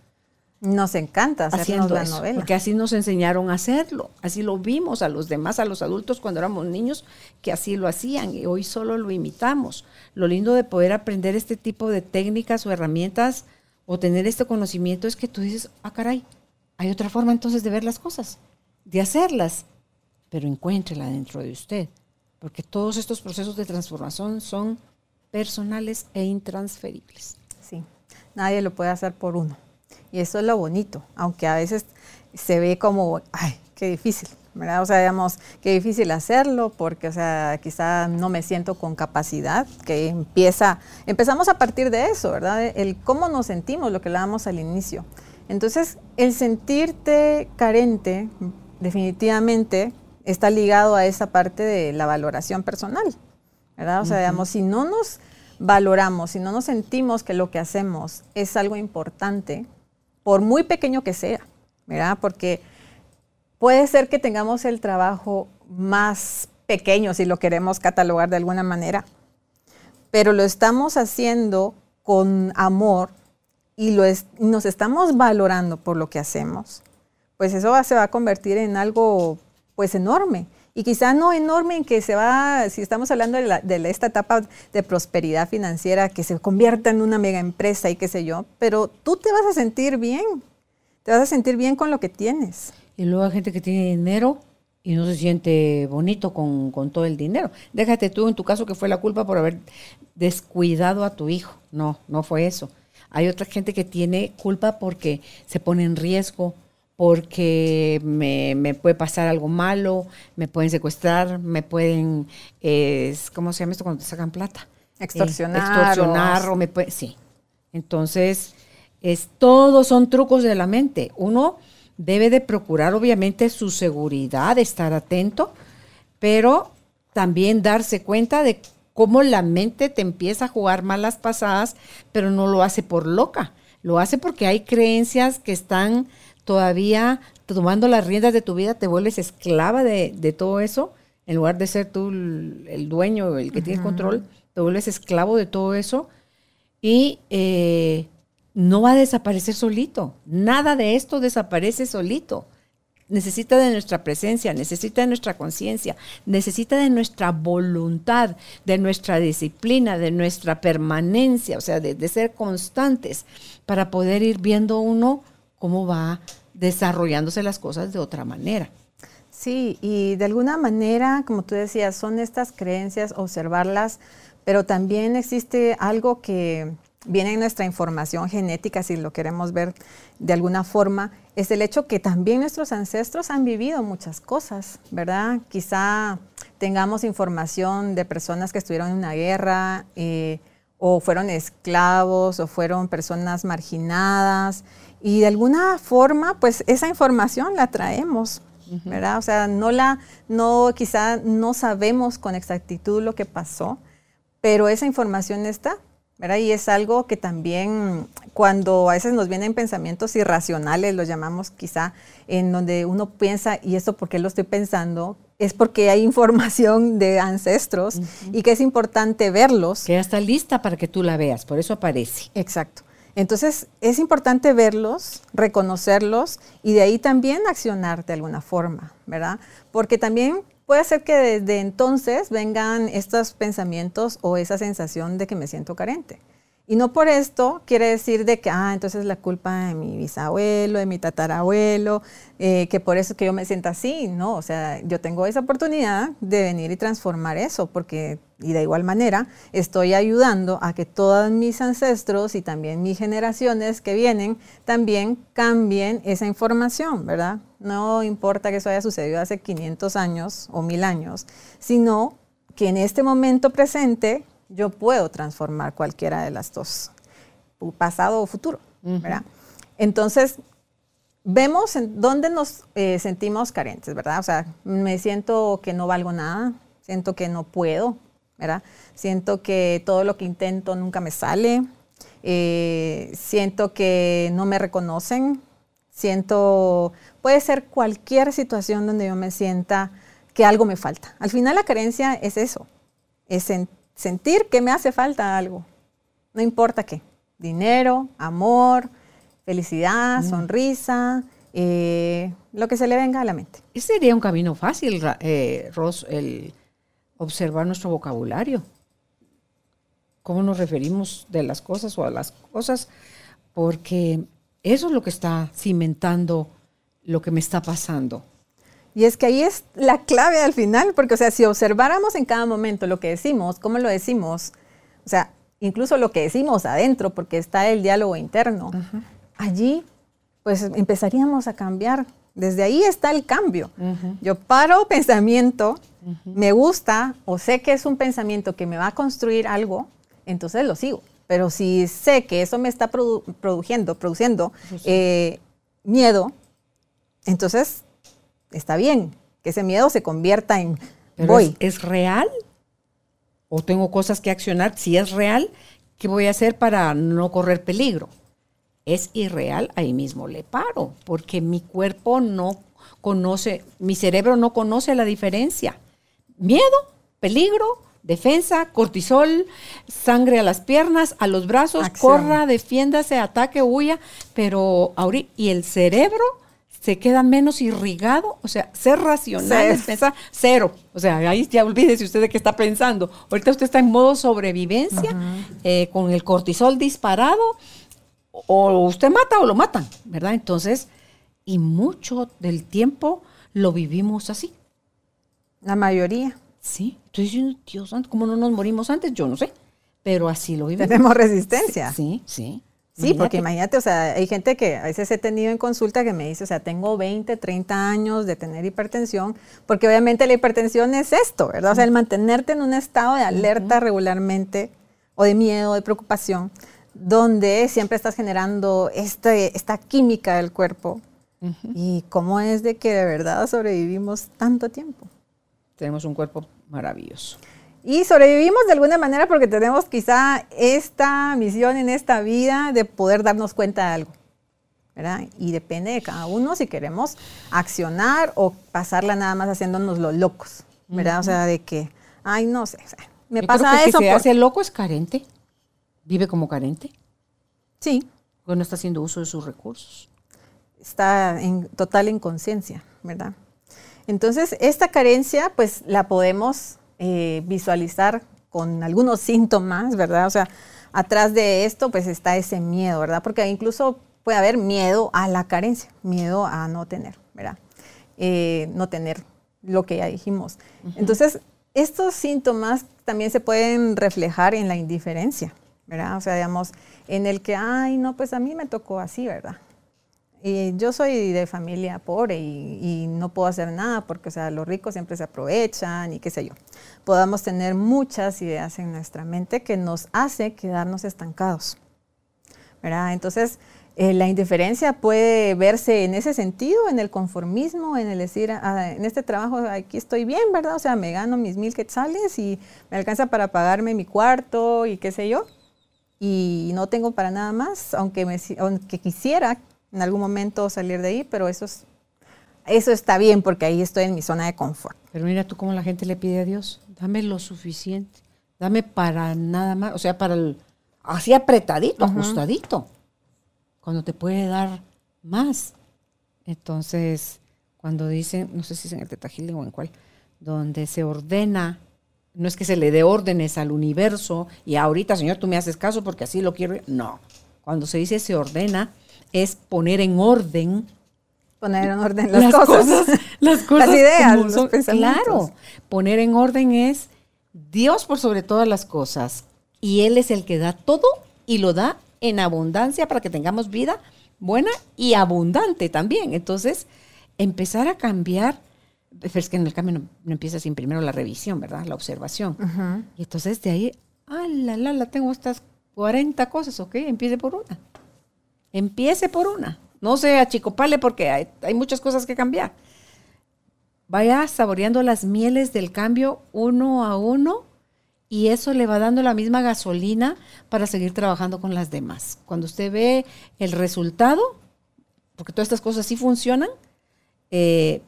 [SPEAKER 2] Nos encanta hacernos la novela.
[SPEAKER 1] Porque así nos enseñaron a hacerlo. Así lo vimos a los demás, a los adultos cuando éramos niños, que así lo hacían y hoy solo lo imitamos. Lo lindo de poder aprender este tipo de técnicas o herramientas o tener este conocimiento es que tú dices, ah, caray, hay otra forma entonces de ver las cosas, de hacerlas, pero encuéntrela dentro de usted, porque todos estos procesos de transformación son personales e intransferibles.
[SPEAKER 2] Sí, nadie lo puede hacer por uno. Y eso es lo bonito, aunque a veces se ve como, ay, qué difícil, ¿verdad? O sea, digamos, qué difícil hacerlo porque, o sea, quizá no me siento con capacidad, que empieza, empezamos a partir de eso, ¿verdad? El cómo nos sentimos, lo que hablábamos al inicio. Entonces, el sentirte carente, definitivamente, está ligado a esa parte de la valoración personal, ¿verdad? O sea, digamos, si no nos valoramos, si no nos sentimos que lo que hacemos es algo importante, por muy pequeño que sea, ¿verdad? Porque puede ser que tengamos el trabajo más pequeño, si lo queremos catalogar de alguna manera, pero lo estamos haciendo con amor y lo nos estamos valorando por lo que hacemos, pues eso se va a convertir en algo pues enorme. Y quizá no enorme en que se va, si estamos hablando de, de, esta etapa de prosperidad financiera, que se convierta en una mega empresa y qué sé yo, pero tú te vas a sentir bien, te vas a sentir bien con lo que tienes.
[SPEAKER 1] Y luego hay gente que tiene dinero y no se siente bonito con, con todo el dinero. Déjate tú en tu caso que fue la culpa por haber descuidado a tu hijo. No, no fue eso. Hay otra gente que tiene culpa porque se pone en riesgo, porque me, puede pasar algo malo, me pueden secuestrar, me pueden, ¿cómo se llama esto cuando te sacan plata?
[SPEAKER 2] Extorsionar.
[SPEAKER 1] Eh, extorsionar o, me puede, sí. Entonces, es, todos son trucos de la mente. Uno debe de procurar obviamente su seguridad, estar atento, pero también darse cuenta de cómo la mente te empieza a jugar malas pasadas, pero no lo hace por loca, lo hace porque hay creencias que están todavía tomando las riendas de tu vida, te vuelves esclava de, todo eso, en lugar de ser tú el, dueño, el que tiene control, te vuelves esclavo de todo eso y eh, no va a desaparecer solito. Nada de esto desaparece solito. Necesita de nuestra presencia, necesita de nuestra conciencia, necesita de nuestra voluntad, de nuestra disciplina, de nuestra permanencia, o sea, de, de ser constantes para poder ir viendo uno cómo va desarrollándose las cosas de otra manera.
[SPEAKER 2] Sí, y de alguna manera, como tú decías, son estas creencias, observarlas, pero también existe algo que viene en nuestra información genética, si lo queremos ver de alguna forma, es el hecho que también nuestros ancestros han vivido muchas cosas, ¿verdad? Quizá tengamos información de personas que estuvieron en una guerra eh, o fueron esclavos o fueron personas marginadas y de alguna forma, pues esa información la traemos, ¿verdad? O sea, no la, no, quizá no sabemos con exactitud lo que pasó, pero esa información está, ¿verdad? Y es algo que también cuando a veces nos vienen pensamientos irracionales, los llamamos quizá, en donde uno piensa, ¿y esto por qué lo estoy pensando? Es porque hay información de ancestros y que es importante verlos.
[SPEAKER 1] Que ya está lista para que tú la veas, por eso aparece.
[SPEAKER 2] Exacto. Entonces es importante verlos, reconocerlos y de ahí también accionar de alguna forma, ¿verdad? Porque también puede ser que desde entonces vengan estos pensamientos o esa sensación de que me siento carente. Y no por esto quiere decir de que, ah, entonces la culpa de mi bisabuelo, de mi tatarabuelo, eh, que por eso que yo me siento así. No, o sea, yo tengo esa oportunidad de venir y transformar eso, porque, y de igual manera, estoy ayudando a que todos mis ancestros y también mis generaciones que vienen también cambien esa información, ¿verdad? No importa que eso haya sucedido hace 500 años o 1000 años, sino que en este momento presente yo puedo transformar cualquiera de las dos, pasado o futuro, ¿verdad? Entonces, vemos en dónde nos eh, sentimos carentes, ¿verdad? O sea, me siento que no valgo nada, siento que no puedo, ¿verdad? Siento que todo lo que intento nunca me sale, eh, siento que no me reconocen, siento, puede ser cualquier situación donde yo me sienta que algo me falta. Al final la carencia es eso, es sentir sentir que me hace falta algo, no importa qué, dinero, amor, felicidad, mm. sonrisa, eh, lo que se le venga a la mente.
[SPEAKER 1] Ese sería un camino fácil, eh, Ros, el observar nuestro vocabulario, cómo nos referimos de las cosas o a las cosas, porque eso es lo que está cimentando lo que me está pasando.
[SPEAKER 2] Y es que ahí es la clave al final, porque, o sea, si observáramos en cada momento lo que decimos, cómo lo decimos, o sea, incluso lo que decimos adentro, porque está el diálogo interno, allí, pues empezaríamos a cambiar. Desde ahí está el cambio. Yo paro pensamiento, me gusta o sé que es un pensamiento que me va a construir algo, entonces lo sigo. Pero si sé que eso me está produciendo, produciendo eh, miedo, entonces está bien, que ese miedo se convierta en voy.
[SPEAKER 1] Es, real? ¿O tengo cosas que accionar? Si es real, ¿qué voy a hacer para no correr peligro? Es irreal, ahí mismo le paro, porque mi cuerpo no conoce, mi cerebro no conoce la diferencia. Miedo, peligro, defensa, cortisol, sangre a las piernas, a los brazos, corra, defiéndase, ataque, huya, pero ahorita, y el cerebro se queda menos irrigado, o sea, ser racional es pensar cero. O sea, ahí ya olvídese usted de qué está pensando. Ahorita usted está en modo sobrevivencia, eh, con el cortisol disparado, o usted mata o lo matan, ¿verdad? Entonces, y mucho del tiempo lo vivimos así.
[SPEAKER 2] La mayoría.
[SPEAKER 1] Sí. Estoy diciendo, Dios ¿cómo no nos morimos antes? Yo no sé, pero así lo vivimos.
[SPEAKER 2] Tenemos resistencia.
[SPEAKER 1] sí. sí.
[SPEAKER 2] Sí, porque imagínate, o sea, hay gente que a veces he tenido en consulta que me dice, o sea, tengo 20, 30 años de tener hipertensión, porque obviamente la hipertensión es esto, ¿verdad? O sea, el mantenerte en un estado de alerta regularmente o de miedo, de preocupación, donde siempre estás generando este, esta química del cuerpo. ¿Y cómo es de que de verdad sobrevivimos tanto tiempo?
[SPEAKER 1] Tenemos un cuerpo maravilloso.
[SPEAKER 2] Y sobrevivimos de alguna manera porque tenemos quizá esta misión en esta vida de poder darnos cuenta de algo. ¿verdad? Y depende de cada uno si queremos accionar o pasarla nada más haciéndonos los locos. ¿Verdad? O sea, de que, ay, no sé,
[SPEAKER 1] me pasa creo que eso. Si se hace loco es carente. Vive como carente.
[SPEAKER 2] Sí.
[SPEAKER 1] O no está haciendo uso de sus recursos.
[SPEAKER 2] Está en total inconsciencia, ¿verdad? Entonces, esta carencia, pues la podemos eh, visualizar con algunos síntomas, ¿verdad? O sea, atrás de esto pues está ese miedo, ¿verdad? Porque incluso puede haber miedo a la carencia, miedo a no tener, ¿verdad? Eh, no tener lo que ya dijimos. Entonces, estos síntomas también se pueden reflejar en la indiferencia, ¿verdad? O sea, digamos, en el que, ay, no, pues a mí me tocó así, ¿verdad? Y yo soy de familia pobre y, no puedo hacer nada porque, o sea, los ricos siempre se aprovechan y qué sé yo. Podamos tener muchas ideas en nuestra mente que nos hace quedarnos estancados. ¿verdad? Entonces, eh, la indiferencia puede verse en ese sentido, en el conformismo, en el decir, ah, en este trabajo aquí estoy bien, ¿verdad? O sea, me gano mis mil quetzales y me alcanza para pagarme mi cuarto y qué sé yo. Y no tengo para nada más, aunque, me, aunque quisiera en algún momento salir de ahí, pero eso, es, eso está bien porque ahí estoy en mi zona de confort.
[SPEAKER 1] Pero mira tú cómo la gente le pide a Dios, dame lo suficiente, dame para nada más, o sea, para el, así apretadito, ajustadito, cuando te puede dar más. Entonces, cuando dicen, no sé si es en el Teta o en cuál, donde se ordena No es que se le dé órdenes al universo y ahorita, Señor, tú me haces caso porque así lo quiero. No. Cuando se dice se ordena, es poner en orden.
[SPEAKER 2] Poner en orden las, cosas,
[SPEAKER 1] Las cosas.
[SPEAKER 2] Las ideas, los
[SPEAKER 1] son.
[SPEAKER 2] pensamientos.
[SPEAKER 1] Claro. Poner en orden es Dios por sobre todas las cosas. Y Él es el que da todo y lo da en abundancia para que tengamos vida buena y abundante también. Entonces, empezar a cambiar, pero es que en el cambio no, no empieza sin primero la revisión, ¿verdad? La observación. Y entonces de ahí, ah, la, la, la, tengo estas 40 cosas, ok, empiece por una. Empiece por una. No se achicopale porque hay, muchas cosas que cambiar. Vaya saboreando las mieles del cambio uno a uno y eso le va dando la misma gasolina para seguir trabajando con las demás. Cuando usted ve el resultado, porque todas estas cosas sí funcionan, eh,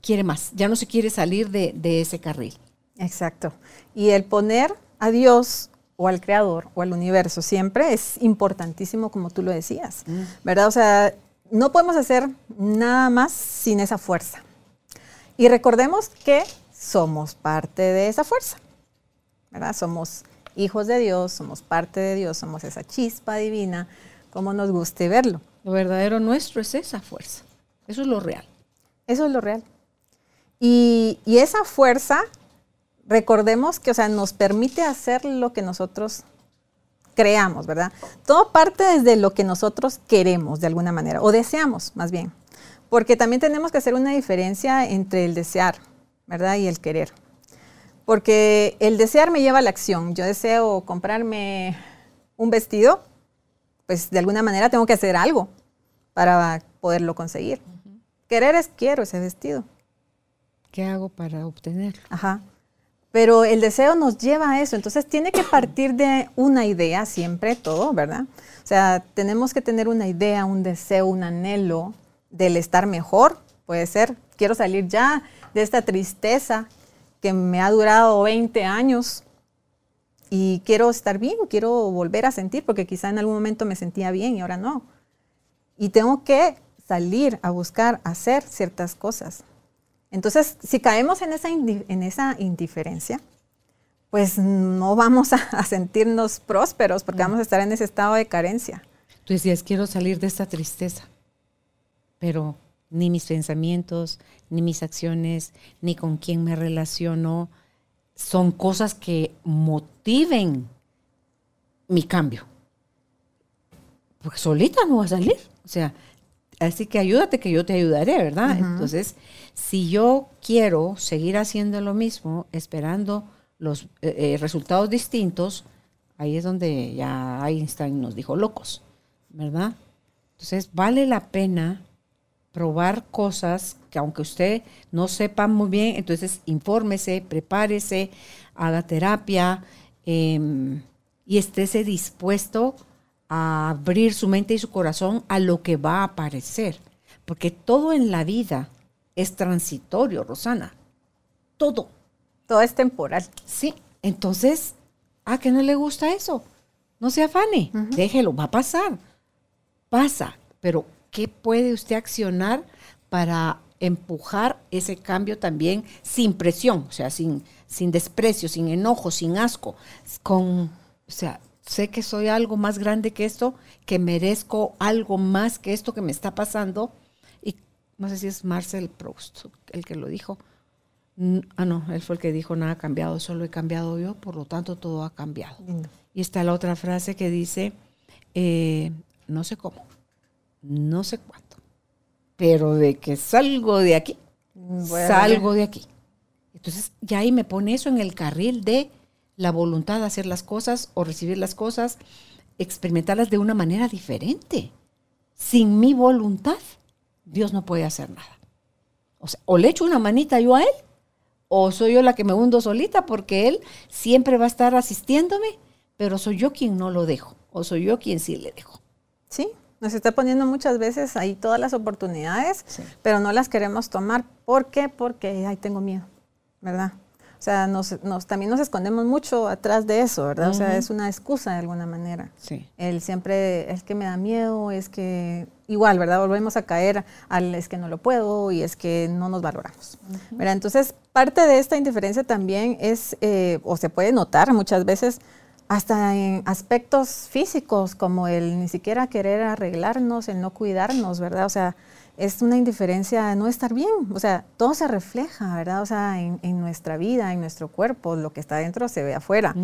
[SPEAKER 1] quiere más, ya no se quiere salir de, de ese carril.
[SPEAKER 2] Exacto. Y el poner a Dios o al Creador o al universo siempre es importantísimo, como tú lo decías, ¿verdad? O sea, no podemos hacer nada más sin esa fuerza. Y recordemos que somos parte de esa fuerza, ¿verdad? Somos hijos de Dios, somos parte de Dios, somos esa chispa divina, como nos guste verlo.
[SPEAKER 1] Lo verdadero nuestro es esa fuerza. Eso es lo real.
[SPEAKER 2] Eso es lo real. Y, y esa fuerza, recordemos que, o sea, nos permite hacer lo que nosotros creamos, ¿verdad? Todo parte desde lo que nosotros queremos, de alguna manera, o deseamos, más bien. Porque también tenemos que hacer una diferencia entre el desear, ¿verdad? Y el querer. Porque el desear me lleva a la acción. Yo deseo comprarme un vestido, pues de alguna manera tengo que hacer algo para poderlo conseguir. Querer es quiero ese vestido.
[SPEAKER 1] ¿Qué hago para obtenerlo?
[SPEAKER 2] Ajá. Pero el deseo nos lleva a eso. Entonces tiene que partir de una idea siempre, todo, ¿verdad? O sea, tenemos que tener una idea, un deseo, un anhelo del estar mejor. Puede ser, quiero salir ya de esta tristeza que me ha durado 20 años y quiero estar bien, quiero volver a sentir, porque quizá en algún momento me sentía bien y ahora no. Y tengo que salir a buscar hacer ciertas cosas. Entonces, si caemos en esa, en esa indiferencia, pues no vamos a, a sentirnos prósperos porque vamos a estar en ese estado de carencia.
[SPEAKER 1] Tú decías, quiero salir de esta tristeza, pero ni mis pensamientos, ni mis acciones, ni con quién me relaciono, son cosas que motiven mi cambio. Porque solita no va a salir. O sea, así que ayúdate que yo te ayudaré, ¿verdad? Entonces, si yo quiero seguir haciendo lo mismo, esperando los eh, eh, resultados distintos, ahí es donde ya Einstein nos dijo locos, ¿verdad? Entonces, vale la pena probar cosas que aunque usted no sepa muy bien, entonces infórmese, prepárese, haga terapia eh, y estése dispuesto a abrir su mente y su corazón a lo que va a aparecer. Porque todo en la vida es transitorio, Rosana. Todo.
[SPEAKER 2] Todo es temporal.
[SPEAKER 1] Sí. Entonces, ¿a que no le gusta eso? No se afane, déjelo, va a pasar. Pasa, pero ¿qué puede usted accionar para empujar ese cambio también sin presión, o sea, sin, sin desprecio, sin enojo, sin asco, con, o sea, sé que soy algo más grande que esto, que merezco algo más que esto que me está pasando. Y no sé si es Marcel Proust el que lo dijo. Ah, no, él fue el que dijo, nada ha cambiado, solo he cambiado yo, por lo tanto todo ha cambiado. Y está la otra frase que dice, eh, no sé cómo, no sé cuánto, pero de que salgo de aquí, salgo de aquí. Entonces ya ahí me pone eso en el carril de la voluntad de hacer las cosas o recibir las cosas, experimentarlas de una manera diferente. Sin mi voluntad, Dios no puede hacer nada. O sea, o le echo una manita yo a Él, o soy yo la que me hundo solita porque Él siempre va a estar asistiéndome, pero soy yo quien no lo dejo, o soy yo quien sí le dejo.
[SPEAKER 2] Sí, nos está poniendo muchas veces ahí todas las oportunidades,
[SPEAKER 1] Sí.
[SPEAKER 2] pero no las queremos tomar. ¿Por qué? Porque, ay, tengo miedo, ¿verdad? O sea, nos, nos, también nos escondemos mucho atrás de eso, ¿verdad? O sea, es una excusa de alguna manera.
[SPEAKER 1] Sí.
[SPEAKER 2] El siempre, es que me da miedo, es que igual, ¿verdad? Volvemos a caer al es que no lo puedo y es que no nos valoramos. ¿verdad? Entonces, parte de esta indiferencia también es, eh, o se puede notar muchas veces, hasta en aspectos físicos, como el ni siquiera querer arreglarnos, el no cuidarnos, ¿verdad? O sea, es una indiferencia a no estar bien. O sea, todo se refleja, ¿verdad? O sea, en, nuestra vida, en nuestro cuerpo, lo que está dentro se ve afuera,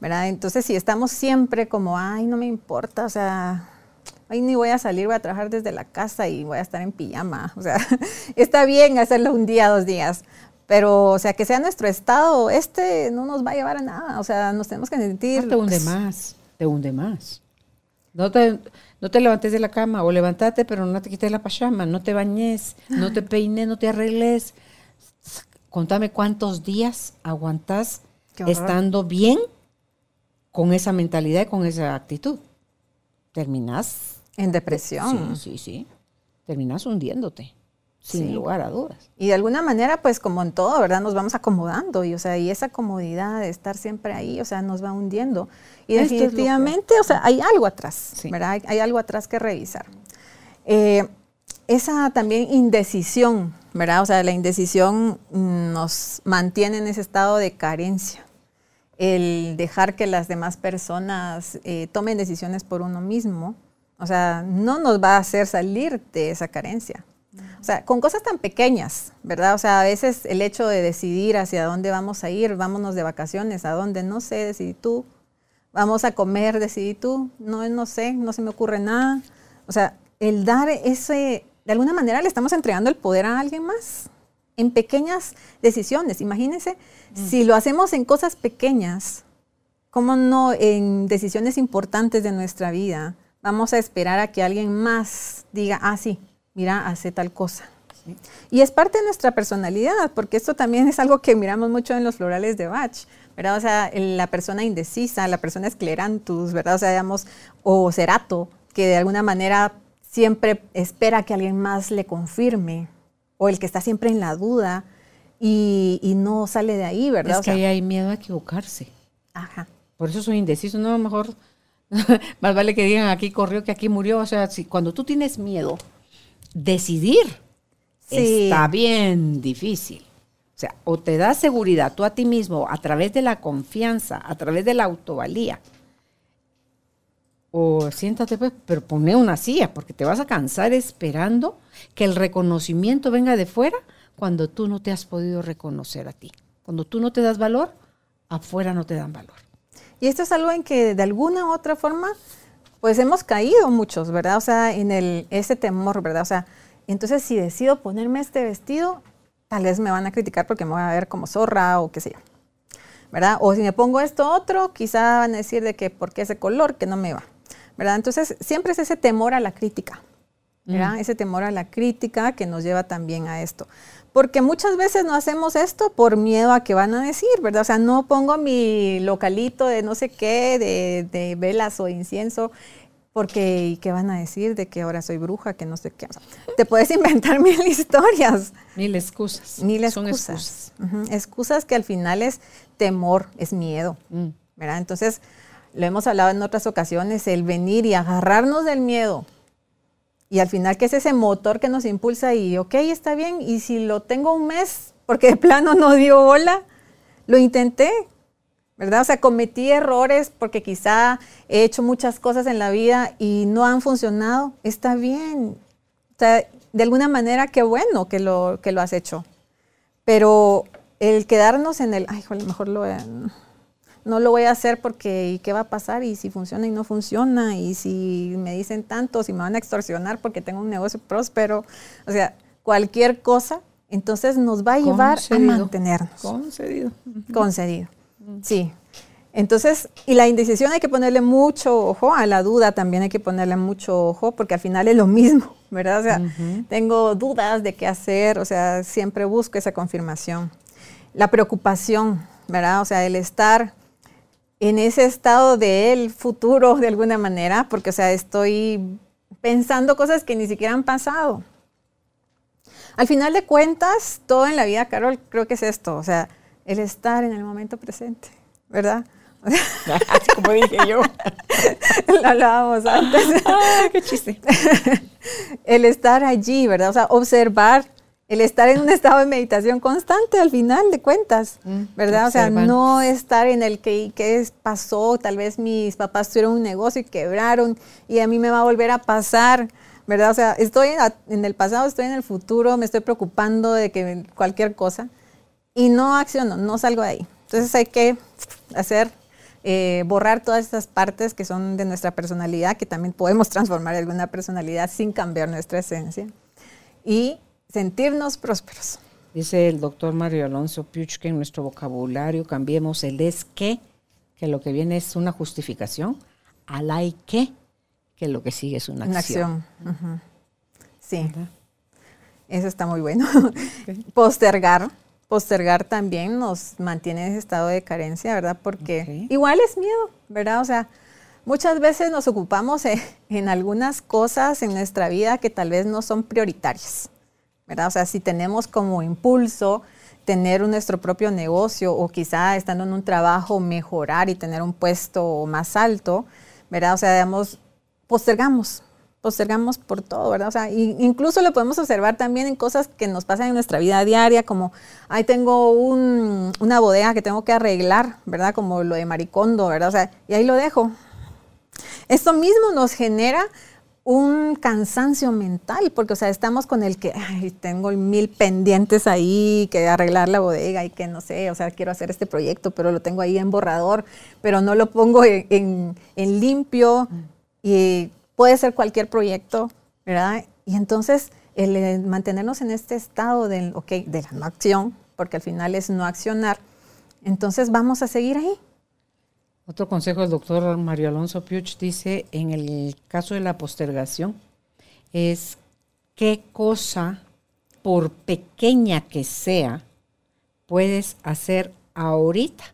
[SPEAKER 2] ¿verdad? Entonces, si estamos siempre como, ay, no me importa, o sea, ay, ni voy a salir, voy a trabajar desde la casa y voy a estar en pijama. O sea, está bien hacerlo un día, dos días, pero, o sea, que sea nuestro estado, este no nos va a llevar a nada. O sea, nos tenemos que sentir...
[SPEAKER 1] No te hunde más, te hunde más. No te, no te levantes de la cama o levántate, pero no te quites la pachama, no te bañes, no te peines, no te arregles. Contame cuántos días aguantas estando bien con esa mentalidad y con esa actitud. Terminas.
[SPEAKER 2] En depresión.
[SPEAKER 1] Sí, sí, sí. Terminas hundiéndote sin lugar a dudas.
[SPEAKER 2] Y de alguna manera, pues como en todo, ¿verdad? Nos vamos acomodando y, o sea, y esa comodidad de estar siempre ahí, o sea, nos va hundiendo. Y definitivamente, o sea, hay algo atrás, ¿verdad? Hay, algo atrás que revisar. Eh, esa también indecisión, ¿verdad? O sea, la indecisión nos mantiene en ese estado de carencia. El dejar que las demás personas eh, tomen decisiones por uno mismo, o sea, no nos va a hacer salir de esa carencia. O sea, con cosas tan pequeñas, ¿verdad? O sea, a veces el hecho de decidir hacia dónde vamos a ir, vámonos de vacaciones, a dónde, no sé, decidí tú. Vamos a comer, decidí tú. No, no sé, no se me ocurre nada. O sea, el dar ese, de alguna manera le estamos entregando el poder a alguien más en pequeñas decisiones. Imagínense, mm. si lo hacemos en cosas pequeñas, ¿cómo no en decisiones importantes de nuestra vida? Vamos a esperar a que alguien más diga, ah, sí, mira, hace tal cosa. Y es parte de nuestra personalidad, porque esto también es algo que miramos mucho en los florales de Bach, ¿verdad? O sea, la persona indecisa, la persona esclerantus, ¿verdad? O sea, digamos, o cerato, que de alguna manera siempre espera que alguien más le confirme, o el que está siempre en la duda y, no sale de ahí, ¿verdad?
[SPEAKER 1] Es que ahí hay miedo a equivocarse. Ajá. Por eso soy indeciso, no, mejor, más vale que digan aquí corrió que aquí murió, o sea, si, cuando tú tienes miedo, decidir está bien difícil. O sea, o te das seguridad tú a ti mismo a través de la confianza, a través de la autovalía, o siéntate, pues, pero pone una silla, porque te vas a cansar esperando que el reconocimiento venga de fuera cuando tú no te has podido reconocer a ti. Cuando tú no te das valor, afuera no te dan valor.
[SPEAKER 2] Y esto es algo en que de alguna u otra forma pues hemos caído muchos, ¿verdad? O sea, en el, ese temor, ¿verdad? O sea, entonces si decido ponerme este vestido, tal vez me van a criticar porque me voy a ver como zorra o qué sé yo, ¿verdad? O si me pongo esto otro, quizá van a decir de que porque ese color que no me va, ¿verdad? Entonces siempre es ese temor a la crítica, ¿verdad? Mm. Ese temor a la crítica que nos lleva también a esto. Porque muchas veces no hacemos esto por miedo a que van a decir, ¿verdad? O sea, no pongo mi localito de no sé qué, de, velas o incienso, porque ¿y qué van a decir de que ahora soy bruja, que no sé qué? O sea, te puedes inventar mil historias.
[SPEAKER 1] Mil excusas.
[SPEAKER 2] Mil excusas. excusas. que al final es temor, es miedo, mm. ¿verdad? Entonces, lo hemos hablado en otras ocasiones, el venir y agarrarnos del miedo y al final, que es ese motor que nos impulsa y, ok, está bien, y si lo tengo un mes, porque de plano no dio bola, lo intenté, ¿verdad? O sea, cometí errores porque quizá he hecho muchas cosas en la vida y no han funcionado, está bien. O sea, de alguna manera, qué bueno que lo, que lo has hecho. Pero el quedarnos en el, ay, mejor lo no lo voy a hacer porque ¿y qué va a pasar? Y si funciona y no funciona, y si me dicen tanto, si me van a extorsionar porque tengo un negocio próspero, o sea, cualquier cosa, entonces nos va a llevar a mantenernos.
[SPEAKER 1] Concedido.
[SPEAKER 2] Concedido, sí. Entonces, y la indecisión hay que ponerle mucho ojo, a la duda también hay que ponerle mucho ojo, porque al final es lo mismo, ¿verdad? O sea, tengo dudas de qué hacer, o sea, siempre busco esa confirmación. La preocupación, ¿verdad? O sea, el estar en ese estado del futuro de alguna manera, porque, o sea, estoy pensando cosas que ni siquiera han pasado. Al final de cuentas, todo en la vida, Carol, creo que es esto, o sea, el estar en el momento presente, ¿verdad?
[SPEAKER 1] Así como dije yo.
[SPEAKER 2] Lo hablábamos antes.
[SPEAKER 1] Qué chiste.
[SPEAKER 2] el estar allí, ¿verdad? O sea, observar, el estar en un estado de meditación constante al final de cuentas,
[SPEAKER 1] Mm,
[SPEAKER 2] ¿verdad? O sea, no estar en el que qué pasó, tal vez mis papás tuvieron un negocio y quebraron y a mí me va a volver a pasar, ¿verdad? O sea, estoy en, el pasado, estoy en el futuro, me estoy preocupando de que cualquier cosa y no acciono, no salgo de ahí. Entonces hay que hacer, eh, borrar todas estas partes que son de nuestra personalidad, que también podemos transformar en alguna personalidad sin cambiar nuestra esencia y sentirnos prósperos.
[SPEAKER 1] Dice el doctor Mario Alonso Puch que en nuestro vocabulario cambiemos el es que, que lo que viene es una justificación, al hay que, que lo que sigue es una
[SPEAKER 2] Una
[SPEAKER 1] acción.
[SPEAKER 2] acción. Ujú. Sí,
[SPEAKER 1] ¿verdad?
[SPEAKER 2] eso está muy bueno. Postergar. Postergar también nos mantiene en ese estado de carencia, ¿verdad? Porque igual es miedo, ¿verdad? O sea, muchas veces nos ocupamos en, en algunas cosas en nuestra vida que tal vez no son prioritarias, ¿verdad? O sea, si tenemos como impulso tener nuestro propio negocio o quizá estando en un trabajo mejorar y tener un puesto más alto, ¿verdad? O sea, digamos, postergamos, postergamos por todo, ¿verdad? O sea, incluso lo podemos observar también en cosas que nos pasan en nuestra vida diaria, como, ahí tengo un- una bodega que tengo que arreglar, ¿verdad? Como lo de Maricondo, ¿verdad? O sea, y ahí lo dejo. Esto mismo nos genera un cansancio mental, porque, o sea, estamos con el que, ay, tengo mil pendientes ahí, que arreglar la bodega y que no sé, o sea, quiero hacer este proyecto, pero lo tengo ahí en borrador, pero no lo pongo en, en- en limpio y puede ser cualquier proyecto, ¿verdad? Y entonces, el, mantenernos en este estado del, ok, de la no acción, porque al final es no accionar, entonces vamos a seguir ahí.
[SPEAKER 1] Otro consejo del doctor Mario Alonso Puch dice, en el caso de la postergación, es qué cosa, por pequeña que sea, puedes hacer ahorita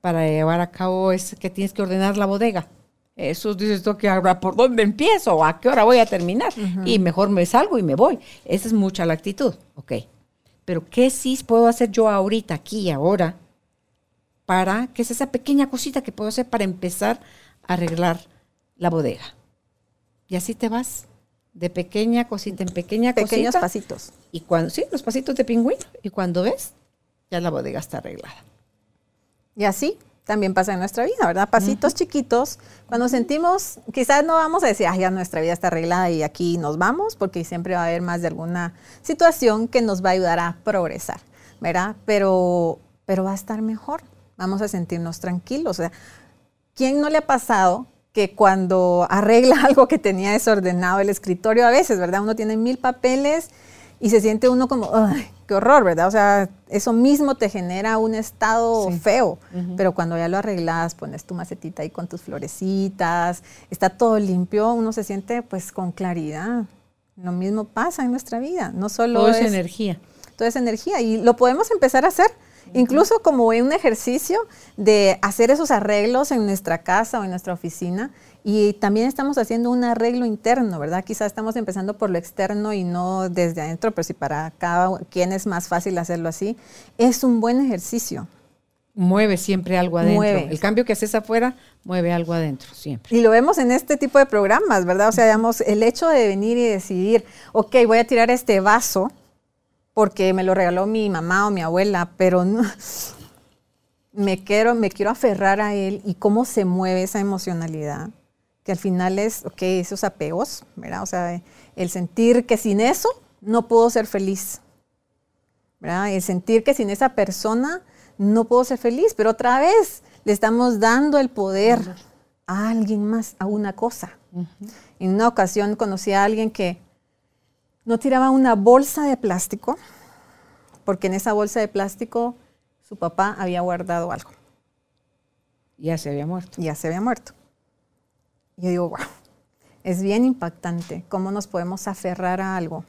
[SPEAKER 1] para llevar a cabo es que tienes que ordenar la bodega. Eso dices tú que ahora por dónde empiezo a qué hora voy a terminar y mejor me salgo y me voy. Esa es mucha la actitud, ok. Pero ¿qué sí puedo hacer yo ahorita, aquí ahora? Para, que es esa pequeña cosita que puedo hacer para empezar a arreglar la bodega. Y así te vas, de pequeña cosita en pequeña
[SPEAKER 2] Pequeños
[SPEAKER 1] cosita.
[SPEAKER 2] pasitos.
[SPEAKER 1] Y cuando, sí, los pasitos de pingüino. Y cuando ves, ya la bodega está arreglada.
[SPEAKER 2] Y así también pasa en nuestra vida, ¿verdad? Pasitos chiquitos. Cuando sentimos, quizás no vamos a decir, ah, ya nuestra vida está arreglada y aquí nos vamos, porque siempre va a haber más de alguna situación que nos va a ayudar a progresar, ¿verdad? Pero, pero va a estar mejor. Vamos a sentirnos tranquilos. O sea, ¿quién no le ha pasado que cuando arregla algo que tenía desordenado el escritorio a veces, ¿verdad? Uno tiene mil papeles y se siente uno como, ¡ay, qué horror, ¿verdad? O sea, eso mismo te genera un estado
[SPEAKER 1] Sí.
[SPEAKER 2] feo, pero cuando ya lo arreglas, pones tu macetita ahí con tus florecitas, está todo limpio, uno se siente pues con claridad. Lo mismo pasa en nuestra vida, no solo
[SPEAKER 1] Todo es
[SPEAKER 2] es
[SPEAKER 1] energía.
[SPEAKER 2] toda esa energía y lo podemos empezar a hacer. Incluso como un ejercicio de hacer esos arreglos en nuestra casa o en nuestra oficina y también estamos haciendo un arreglo interno, ¿verdad? Quizás estamos empezando por lo externo y no desde adentro, pero si para cada quien es más fácil hacerlo así, es un buen ejercicio.
[SPEAKER 1] Mueve siempre algo adentro.
[SPEAKER 2] Mueve.
[SPEAKER 1] El cambio que haces afuera, mueve algo adentro, siempre.
[SPEAKER 2] Y lo vemos en este tipo de programas, ¿verdad? O sea, digamos, el hecho de venir y decidir, ok, voy a tirar este vaso porque me lo regaló mi mamá o mi abuela, pero no- me, quiero, me quiero aferrar a él y cómo se mueve esa emocionalidad, que al final es, ok, esos apegos, ¿verdad? O sea, el sentir que sin eso no puedo ser feliz, ¿verdad? El sentir que sin esa persona no puedo ser feliz, pero otra vez le estamos dando el poder a alguien más, a una cosa. En una ocasión conocí a alguien que no tiraba una bolsa de plástico, porque en esa bolsa de plástico su papá había guardado algo
[SPEAKER 1] Ya se había muerto.
[SPEAKER 2] ya se había muerto. Y yo digo, wow, es bien impactante cómo nos podemos aferrar a algo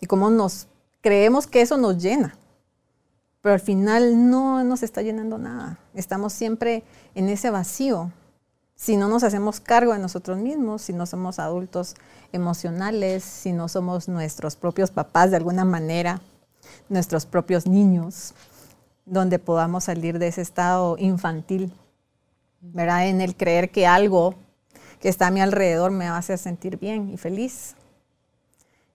[SPEAKER 2] y cómo nos creemos que eso nos llena. Pero al final no nos está llenando nada. Estamos siempre en ese vacío. Si no nos hacemos cargo de nosotros mismos, si no somos adultos emocionales, si no somos nuestros propios papás de alguna manera, nuestros propios niños, donde podamos salir de ese estado infantil, ¿verdad? En el creer que algo que está a mi alrededor me va a hacer sentir bien y feliz.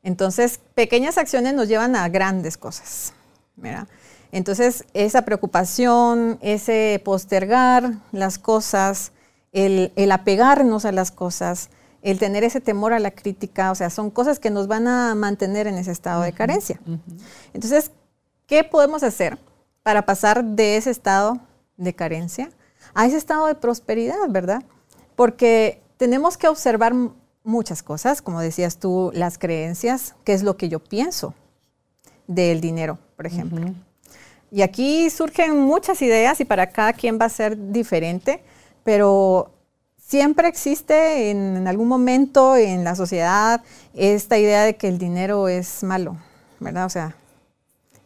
[SPEAKER 2] Entonces, pequeñas acciones nos llevan a grandes cosas, ¿verdad? Entonces, esa preocupación, ese postergar las cosas, el, apegarnos a las cosas, el tener ese temor a la crítica, o sea, son cosas que nos van a mantener en ese estado de carencia. Entonces, ¿qué podemos hacer para pasar de ese estado de carencia a ese estado de prosperidad, verdad? Porque tenemos que observar muchas cosas, como decías tú, las creencias, qué es lo que yo pienso del dinero, por ejemplo. Y aquí surgen muchas ideas y para cada quien va a ser diferente, pero siempre existe en, algún momento en la sociedad esta idea de que el dinero es malo, ¿verdad? O sea,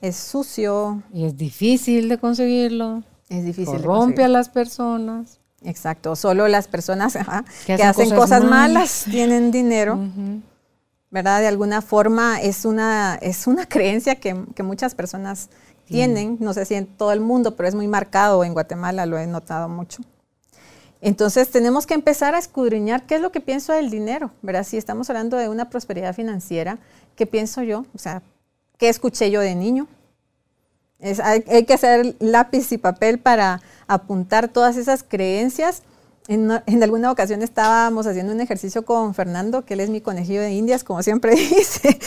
[SPEAKER 2] es sucio.
[SPEAKER 1] Y es difícil de conseguirlo.
[SPEAKER 2] Es difícil.
[SPEAKER 1] Corrompe a las personas.
[SPEAKER 2] Exacto, solo las personas que, hacen, cosas, malas. tienen dinero. ¿Verdad? De alguna forma es una, es una creencia que, que muchas personas tienen, no sé si en todo el mundo, pero es muy marcado en Guatemala, lo he notado mucho. Entonces tenemos que empezar a escudriñar qué es lo que pienso del dinero, ¿verdad? Si estamos hablando de una prosperidad financiera, ¿qué pienso yo? O sea, ¿qué escuché yo de niño? hay, hay, que hacer lápiz y papel para apuntar todas esas creencias en, alguna ocasión estábamos haciendo un ejercicio con Fernando, que él es mi conejillo de indias, como siempre dice.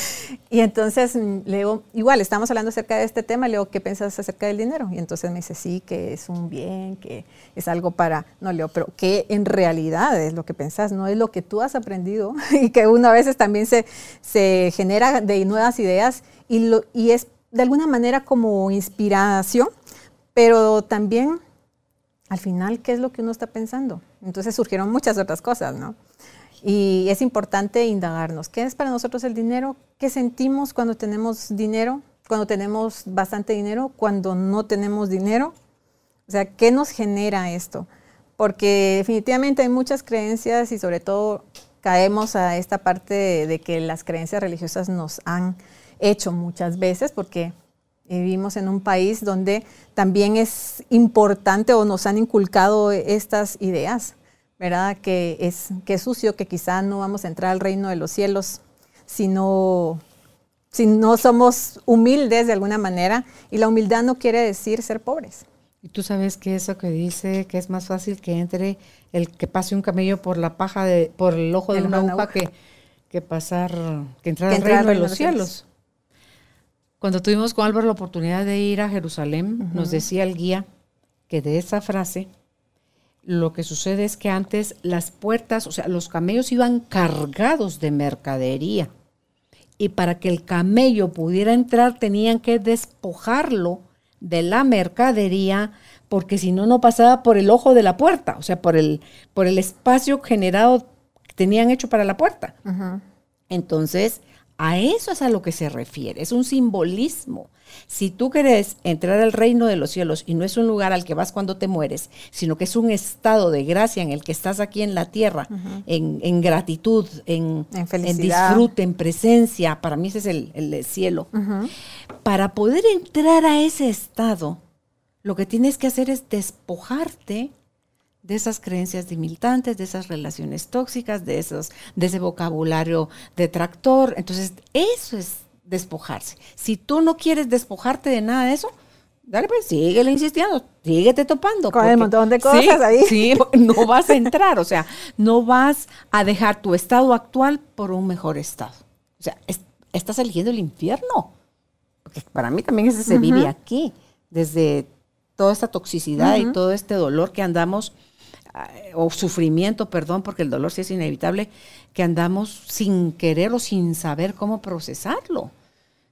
[SPEAKER 2] Y entonces mm, le digo, igual, estamos hablando acerca de este tema, le digo, ¿qué piensas acerca del dinero? Y entonces me dice, sí, que es un bien, que es algo para, no leo, pero ¿qué en realidad es lo que pensás? No es lo que tú has aprendido y que uno a veces también se, se genera de nuevas ideas y, lo, y es de alguna manera como inspiración, pero también al final, ¿qué es lo que uno está pensando? Entonces surgieron muchas otras cosas, ¿no? Y es importante indagarnos, ¿qué es para nosotros el dinero? ¿Qué sentimos cuando tenemos dinero? Cuando tenemos bastante dinero, cuando no tenemos dinero. O sea, ¿qué nos genera esto? Porque definitivamente hay muchas creencias y sobre todo caemos a esta parte de, que las creencias religiosas nos han hecho muchas veces, porque Vivimos en un país donde también es importante o nos han inculcado estas ideas, ¿verdad? Que es, que sucio, que quizá no vamos a entrar al reino de los cielos si no, si no somos humildes de alguna manera. Y la humildad no quiere decir ser pobres.
[SPEAKER 1] Y tú sabes que eso que dice que es más fácil que entre el que pase un camello por la paja de, por el ojo de una aguja que, que pasar, que entrar al reino de los cielos. Cuando tuvimos con Álvaro la oportunidad de ir a Jerusalén, nos decía el guía que de esa frase lo que sucede es que antes las puertas, o sea, los camellos iban cargados de mercadería. Y para que el camello pudiera entrar tenían que despojarlo de la mercadería porque si no, no pasaba por el ojo de la puerta, o sea, por el, por el espacio generado que tenían hecho para la puerta. Entonces, a eso es a lo que se refiere, es un simbolismo. Si tú quieres entrar al reino de los cielos y no es un lugar al que vas cuando te mueres, sino que es un estado de gracia en el que estás aquí en la tierra, en, gratitud, en, en, disfrute, en presencia, para mí ese es el, cielo. Para poder entrar a ese estado, lo que tienes que hacer es despojarte de esas creencias debilitantes, de esas relaciones tóxicas, de, esos, de ese vocabulario detractor. Entonces, eso es despojarse. Si tú no quieres despojarte de nada de eso, dale pues, síguele insistiendo, síguete topando.
[SPEAKER 2] Con un montón de cosas ahí.
[SPEAKER 1] Sí, no vas a entrar, o sea, no vas a dejar tu estado actual por un mejor estado. O sea, estás eligiendo el infierno. Porque para mí también ese se vive aquí, desde toda esta toxicidad y todo este dolor que andamos o sufrimiento, perdón, porque el dolor sí es inevitable, que andamos sin querer o sin saber cómo procesarlo.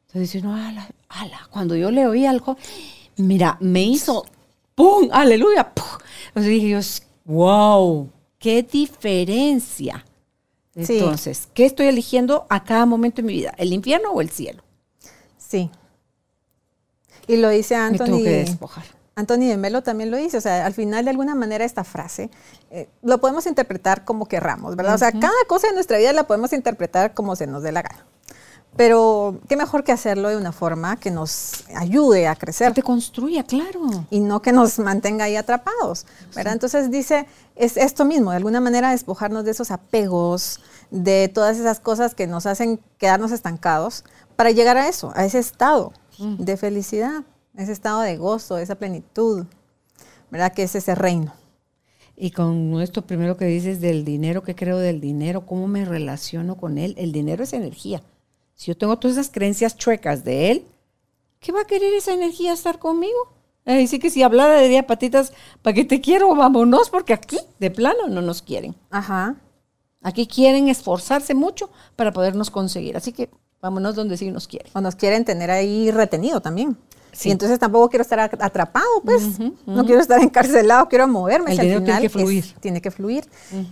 [SPEAKER 1] Entonces dice no, ala, ala, cuando yo le oí algo, mira, me hizo, ¡pum! ¡Aleluya! ¡pum! Entonces dije yo, wow, qué diferencia. Entonces, ¿qué estoy eligiendo a cada momento de mi vida? ¿El infierno o el cielo?
[SPEAKER 2] Sí. Y lo dice Anthony.
[SPEAKER 1] Me tengo que despojar.
[SPEAKER 2] Anthony de Melo también lo dice, o sea, al final de alguna manera esta frase eh, lo podemos interpretar como querramos, ¿verdad? O sea, cada cosa en nuestra vida la podemos interpretar como se nos dé la gana. Pero qué mejor que hacerlo de una forma que nos ayude a crecer.
[SPEAKER 1] Que te construya, claro.
[SPEAKER 2] Y no que nos mantenga ahí atrapados, ¿verdad? Entonces dice, es esto mismo, de alguna manera despojarnos de esos apegos, de todas esas cosas que nos hacen quedarnos estancados, para llegar a eso, a ese estado mm. de felicidad, ese estado de gozo, esa plenitud, ¿verdad? Que es ese reino.
[SPEAKER 1] Y con esto primero que dices del dinero, ¿qué creo del dinero? ¿Cómo me relaciono con él? El dinero es energía. Si yo tengo todas esas creencias chuecas de él, ¿qué va a querer esa energía estar conmigo? Así que si hablara de día patitas, ¿para qué te quiero? Vámonos, porque aquí de plano no nos quieren.
[SPEAKER 2] Ajá.
[SPEAKER 1] Aquí quieren esforzarse mucho para podernos conseguir. Así que vámonos donde sí nos quieren.
[SPEAKER 2] O nos quieren tener ahí retenido también. Y entonces tampoco quiero estar atrapado, pues. No quiero estar encarcelado, quiero moverme.
[SPEAKER 1] El dinero tiene que fluir.
[SPEAKER 2] tiene que fluir.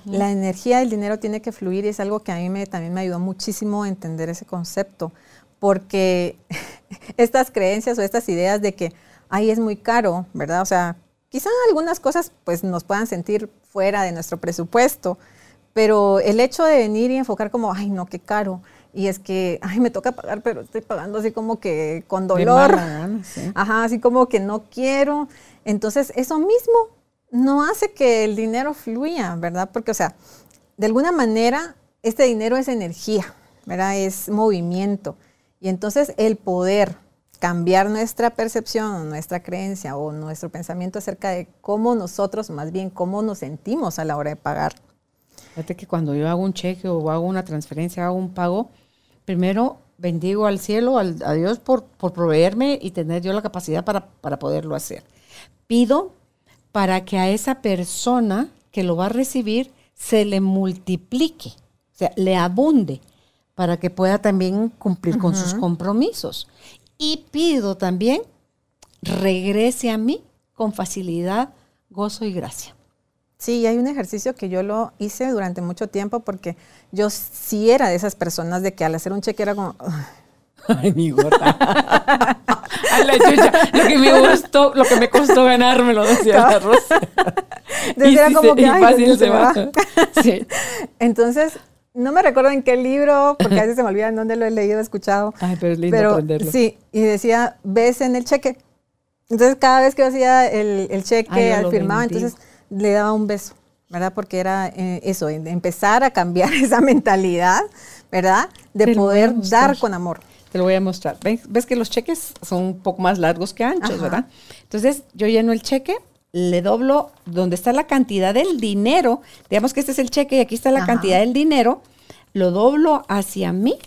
[SPEAKER 2] La energía del dinero tiene que fluir y es algo que a mí me, también me ayudó muchísimo a entender ese concepto. Porque estas creencias o estas ideas de que, ay, es muy caro, ¿verdad? O sea, quizá algunas cosas pues nos puedan sentir fuera de nuestro presupuesto, pero el hecho de venir y enfocar como, ay, no, qué caro y es que, ay, me toca pagar, pero estoy pagando así como que con dolor. Ajá, así como que no quiero. Entonces, eso mismo no hace que el dinero fluya, ¿verdad? Porque, o sea, de alguna manera, este dinero es energía, ¿verdad? Es movimiento. Y entonces el poder cambiar nuestra percepción, nuestra creencia o nuestro pensamiento acerca de cómo nosotros, más bien cómo nos sentimos a la hora de pagar.
[SPEAKER 1] Fíjate que cuando yo hago un cheque o hago una transferencia, hago un pago, primero bendigo al cielo, a Dios por, proveerme y tener yo la capacidad para, para poderlo hacer. Pido para que a esa persona que lo va a recibir se le multiplique, o sea, le abunde, para que pueda también cumplir con sus compromisos. Y pido también regrese a mí con facilidad, gozo y gracia.
[SPEAKER 2] Sí, hay un ejercicio que yo lo hice durante mucho tiempo porque yo sí era de esas personas de que al hacer un cheque era como...
[SPEAKER 1] Ay, mi gota. Ay, la chucha. Lo que me gustó, lo que me costó ganármelo, decía la Rosa.
[SPEAKER 2] Decía como que, fácil se, va. Sí. Entonces, no me recuerdo en qué libro, porque a veces se me olvida en dónde lo he leído, escuchado.
[SPEAKER 1] Ay, pero es lindo aprenderlo.
[SPEAKER 2] Sí, y decía, ves en el cheque. Entonces, cada vez que yo hacía el, el cheque, al firmaba, entonces le daba un beso, ¿verdad? Porque era eh, eso, empezar a cambiar esa mentalidad, ¿verdad? De poder dar con amor.
[SPEAKER 1] Te lo voy a mostrar. ¿Ves, que los cheques son un poco más largos que anchos, ¿verdad? Entonces, yo lleno el cheque, le doblo donde está la cantidad del dinero, digamos que este es el cheque y aquí está la cantidad del dinero, lo doblo hacia mí,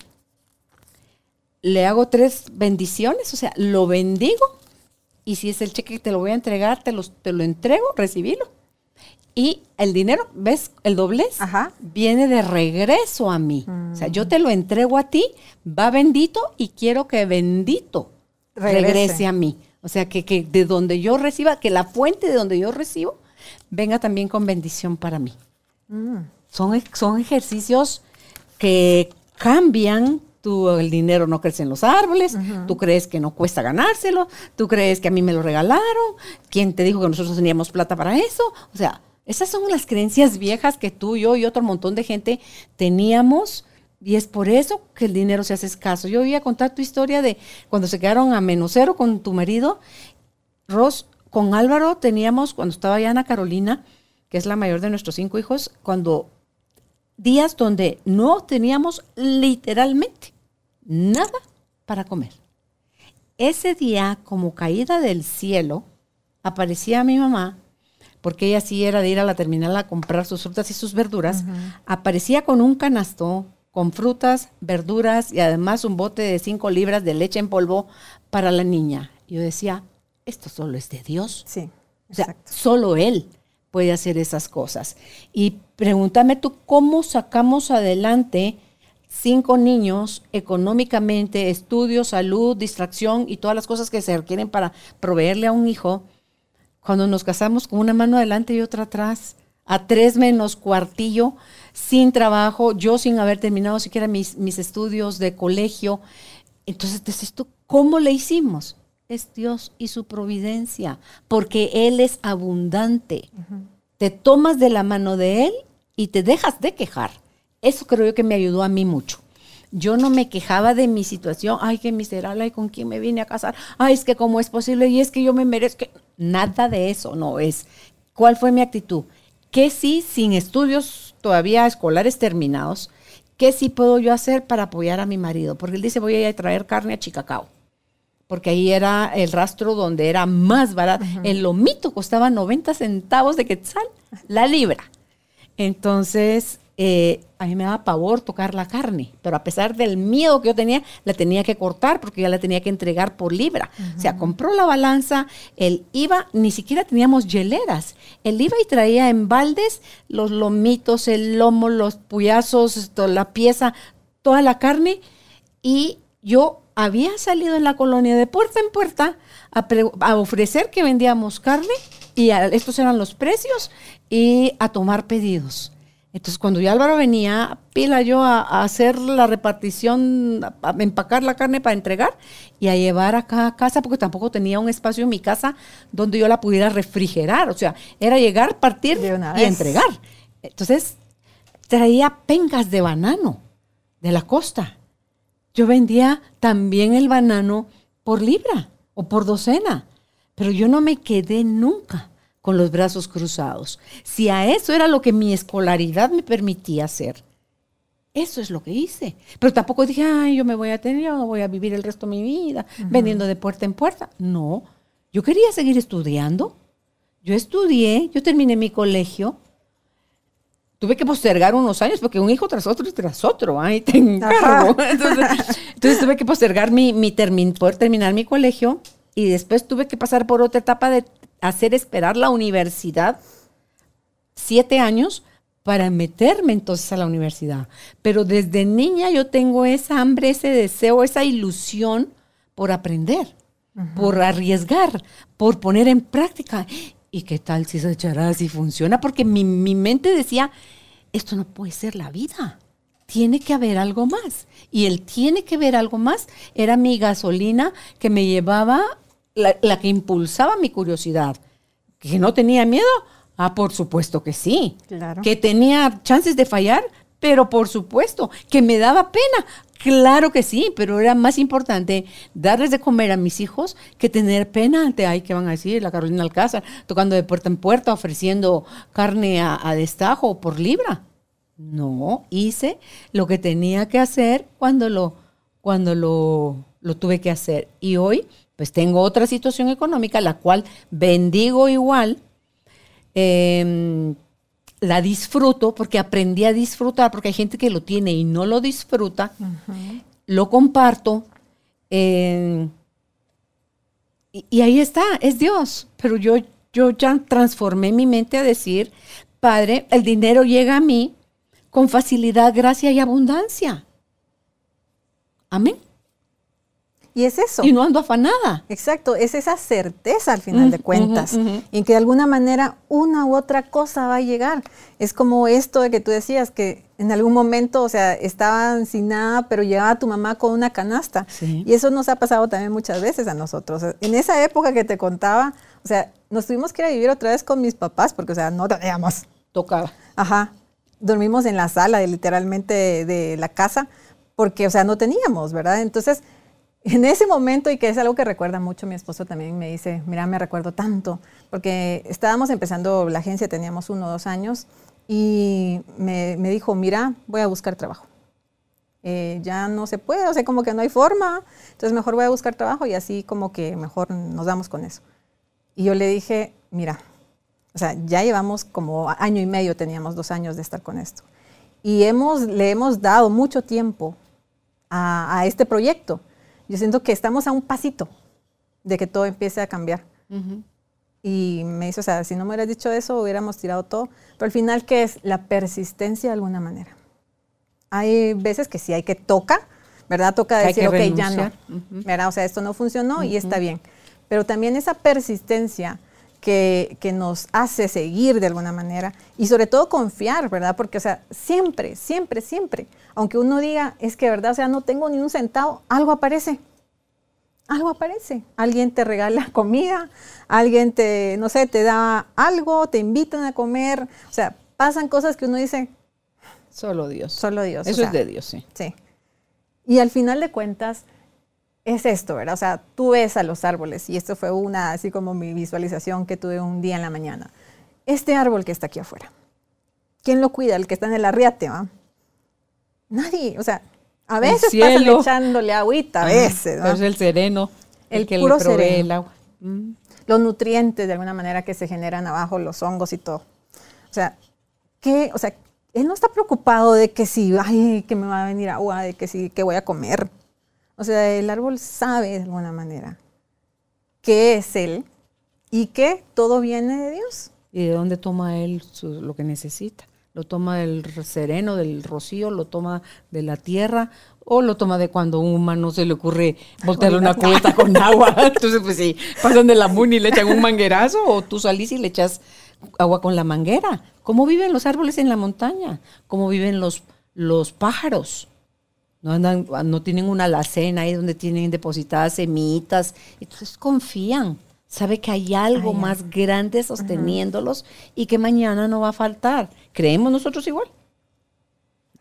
[SPEAKER 1] le hago tres bendiciones, o sea, lo bendigo y si es el cheque que te lo voy a entregar, te, te lo entrego, recibilo. Y el dinero, ¿ves? El doblez viene de regreso a mí. O sea, yo te lo entrego a ti, va bendito y quiero que bendito regrese, a mí. O sea, que, que, de donde yo reciba, que la fuente de donde yo recibo venga también con bendición para mí. Mm. Son, son ejercicios que cambian Tú, el dinero no crece en los árboles, tú crees que no cuesta ganárselo, tú crees que a mí me lo regalaron, ¿quién te dijo que nosotros teníamos plata para eso? O sea, esas son las creencias viejas que tú, yo y otro montón de gente teníamos. Y es por eso que el dinero se hace escaso. Yo voy a contar tu historia de cuando se quedaron a menos cero con tu marido. Ros, con Álvaro teníamos, cuando estaba ya Ana Carolina, que es la mayor de nuestros cinco hijos, cuando días donde no teníamos literalmente nada para comer. Ese día, como caída del cielo, aparecía mi mamá porque ella sí era de ir a la terminal a comprar sus frutas y sus verduras, aparecía con un canasto con frutas, verduras y además un bote de cinco libras de leche en polvo para la niña. Yo decía, esto solo es de Dios.
[SPEAKER 2] Sí.
[SPEAKER 1] O sea, solo Él puede hacer esas cosas. Y pregúntame tú, ¿cómo sacamos adelante cinco niños económicamente, estudio, salud, distracción y todas las cosas que se requieren para proveerle a un hijo? Cuando nos casamos con una mano adelante y otra atrás, a tres menos cuartillo, sin trabajo, yo sin haber terminado siquiera mis, mis estudios de colegio. Entonces, dices tú, ¿cómo le hicimos? Es Dios y su providencia, porque Él es abundante. Te tomas de la mano de Él y te dejas de quejar. Eso creo yo que me ayudó a mí mucho. Yo no me quejaba de mi situación, ay, qué miserable, ay, con quién me vine a casar, ay, es que cómo es posible y es que yo me merezco. Nada de eso, no es. ¿Cuál fue mi actitud? Que sí, sin estudios todavía escolares terminados, ¿qué sí puedo yo hacer para apoyar a mi marido? Porque él dice, voy a ir a traer carne a Chicacao. Porque ahí era el rastro donde era más barato. El lomito costaba 90 centavos de quetzal la libra. Entonces, eh, a mí me daba pavor tocar la carne, pero a pesar del miedo que yo tenía, la tenía que cortar porque ya la tenía que entregar por libra. O sea, compró la balanza, él iba, ni siquiera teníamos hieleras, él iba y traía en baldes los lomitos, el lomo, los puyazos, la pieza, toda la carne, y yo había salido en la colonia de puerta en puerta a, a ofrecer que vendíamos carne y estos eran los precios y a tomar pedidos. Entonces, cuando ya Álvaro venía, pila yo a, hacer la repartición, a, empacar la carne para entregar y a llevar acá a casa, porque tampoco tenía un espacio en mi casa donde yo la pudiera refrigerar. O sea, era llegar, partir y entregar. Entonces, traía pencas de banano de la costa. Yo vendía también el banano por libra o por docena, pero yo no me quedé nunca con los brazos cruzados. Si a eso era lo que mi escolaridad me permitía hacer, eso es lo que hice. Pero tampoco dije, ay, yo me voy a tener, yo voy a vivir el resto de mi vida vendiendo de puerta en puerta. No, yo quería seguir estudiando. Yo estudié, yo terminé mi colegio. Tuve que postergar unos años porque un hijo tras otro tras otro, ahí te encargo. Entonces, tuve que postergar mi, mi poder terminar mi colegio y después tuve que pasar por otra etapa de hacer esperar la universidad siete años para meterme entonces a la universidad. Pero desde niña yo tengo esa hambre, ese deseo, esa ilusión por aprender, por arriesgar, por poner en práctica. ¿Y qué tal si se echará, si funciona? Porque mi, mi mente decía, esto no puede ser la vida. Tiene que haber algo más. Y el tiene que haber algo más era mi gasolina que me llevaba la, que impulsaba mi curiosidad. ¿Que no tenía miedo? Ah, por supuesto que sí. Claro. Que tenía chances de fallar, pero por supuesto. Que me daba pena. Claro que sí, pero era más importante darles de comer a mis hijos que tener pena ante, ay, ¿qué van a decir? La Carolina Alcázar, tocando de puerta en puerta, ofreciendo carne a, a destajo por libra. No, hice lo que tenía que hacer cuando lo, cuando lo, lo tuve que hacer. Y hoy pues tengo otra situación económica, la cual bendigo igual, em, la disfruto porque aprendí a disfrutar, porque hay gente que lo tiene y no lo disfruta, lo comparto. Em, y, ahí está, es Dios. Pero yo, yo ya transformé mi mente a decir, Padre, el dinero llega a mí con facilidad, gracia y abundancia. Amén.
[SPEAKER 2] Y es eso.
[SPEAKER 1] Y no ando afanada.
[SPEAKER 2] Exacto, es esa certeza al final de cuentas, en que de alguna manera una u otra cosa va a llegar. Es como esto de que tú decías, que en algún momento, o sea, estaban sin nada, pero llegaba tu mamá con una canasta. Y eso nos ha pasado también muchas veces a nosotros. En esa época que te contaba, o sea, nos tuvimos que ir a vivir otra vez con mis papás, porque, o sea, no teníamos.
[SPEAKER 1] Tocaba.
[SPEAKER 2] Ajá. Dormimos en la sala, de, literalmente, de, de la casa, porque, o sea, no teníamos, ¿verdad? Entonces en ese momento, y que es algo que recuerda mucho, mi esposo también me dice, mira, me recuerdo tanto, porque estábamos empezando la agencia, teníamos uno o dos años, y me, dijo, mira, voy a buscar trabajo. Eh, ya no se puede, o sea, como que no hay forma, entonces mejor voy a buscar trabajo y así como que mejor nos damos con eso. Y yo le dije, mira, o sea, ya llevamos como año y medio, teníamos dos años de estar con esto. Y hemos, le hemos dado mucho tiempo a, a este proyecto. Yo siento que estamos a un pasito de que todo empiece a cambiar. Y me dice, o sea, si no me hubieras dicho eso, hubiéramos tirado todo. Pero al final, ¿qué es? La persistencia de alguna manera. Hay veces que sí hay que toca, ¿verdad? Toca decir, ok, ya no. ¿verdad? O sea, esto no funcionó y está bien. Pero también esa persistencia que, que, nos hace seguir de alguna manera y sobre todo confiar, ¿verdad? Porque, o sea, siempre, siempre, siempre, aunque uno diga, es que, ¿verdad? O sea, no tengo ni un centavo, algo aparece. Algo aparece. Alguien te regala comida, alguien te, no sé, te da algo, te invitan a comer. O sea, pasan cosas que uno dice.
[SPEAKER 1] Solo Dios.
[SPEAKER 2] Solo Dios.
[SPEAKER 1] Eso es de Dios, sí.
[SPEAKER 2] Sí. Y al final de cuentas, es esto, ¿verdad? O sea, tú ves a los árboles, y esto fue una, así como mi visualización que tuve un día en la mañana. Este árbol que está aquí afuera, ¿quién lo cuida? El que está en el arriate, ¿va? Nadie, o sea, a veces pasan echándole agüita, a veces.
[SPEAKER 1] ¿no? es el sereno,
[SPEAKER 2] el, que puro le sereno. el agua. Mm. Los nutrientes, de alguna manera, que se generan abajo, los hongos y todo. O sea, ¿qué? O sea, él no está preocupado de que si, ay, que me va a venir agua, de que si, que voy a comer. O sea, el árbol sabe de alguna manera qué es él y que todo viene de Dios.
[SPEAKER 1] ¿Y de dónde toma él lo que necesita? ¿Lo toma del sereno, del rocío? ¿Lo toma de la tierra? ¿O lo toma de cuando a un humano se le ocurre voltearle una cubeta con agua? Entonces, pues sí, pasan de la muni y le echan un manguerazo o tú salís y le echas agua con la manguera. ¿Cómo viven los árboles en la montaña? ¿Cómo viven los, los pájaros? No andan, no tienen una alacena ahí donde tienen depositadas semitas, entonces confían, sabe que hay algo más grande sosteniéndolos y que mañana no va a faltar. ¿Creemos nosotros igual?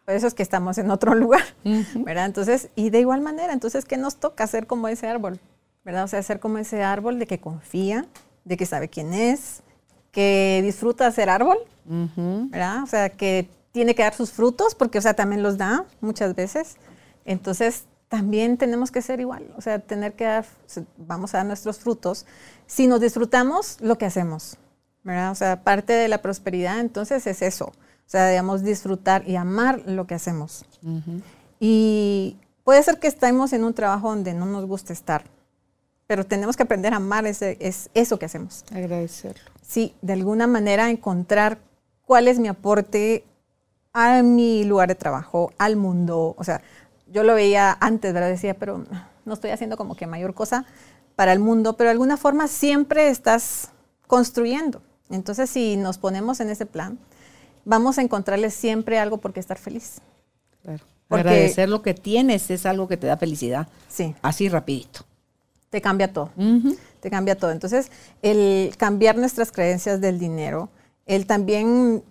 [SPEAKER 2] Por eso es que estamos en otro lugar, ¿verdad? Entonces, y de igual manera, entonces, ¿qué nos toca hacer como ese árbol? ¿Verdad? O sea, hacer como ese árbol de que confía, de que sabe quién es, que disfruta ser árbol, ¿verdad? O sea, que tiene que dar sus frutos, porque, o sea, también los da muchas veces, entonces, también tenemos que ser igual, o sea, tener que dar, vamos a dar nuestros frutos, si nos disfrutamos lo que hacemos, ¿verdad? O sea, parte de la prosperidad entonces es eso, o sea, digamos, disfrutar y amar lo que hacemos. Y puede ser que estemos en un trabajo donde no nos gusta estar, pero tenemos que aprender a amar ese, es eso que hacemos.
[SPEAKER 1] Agradecerlo.
[SPEAKER 2] Sí, de alguna manera encontrar cuál es mi aporte a mi lugar de trabajo, al mundo, o sea, yo lo veía antes, ¿verdad? Decía, pero no estoy haciendo como que mayor cosa para el mundo, pero de alguna forma siempre estás construyendo. Entonces, si nos ponemos en ese plan, vamos a encontrarle siempre algo por qué estar feliz.
[SPEAKER 1] Claro. Agradecer lo que tienes es algo que te da felicidad.
[SPEAKER 2] Sí.
[SPEAKER 1] Así rapidito.
[SPEAKER 2] Te cambia todo. Te cambia todo. Entonces, el cambiar nuestras creencias del dinero, el también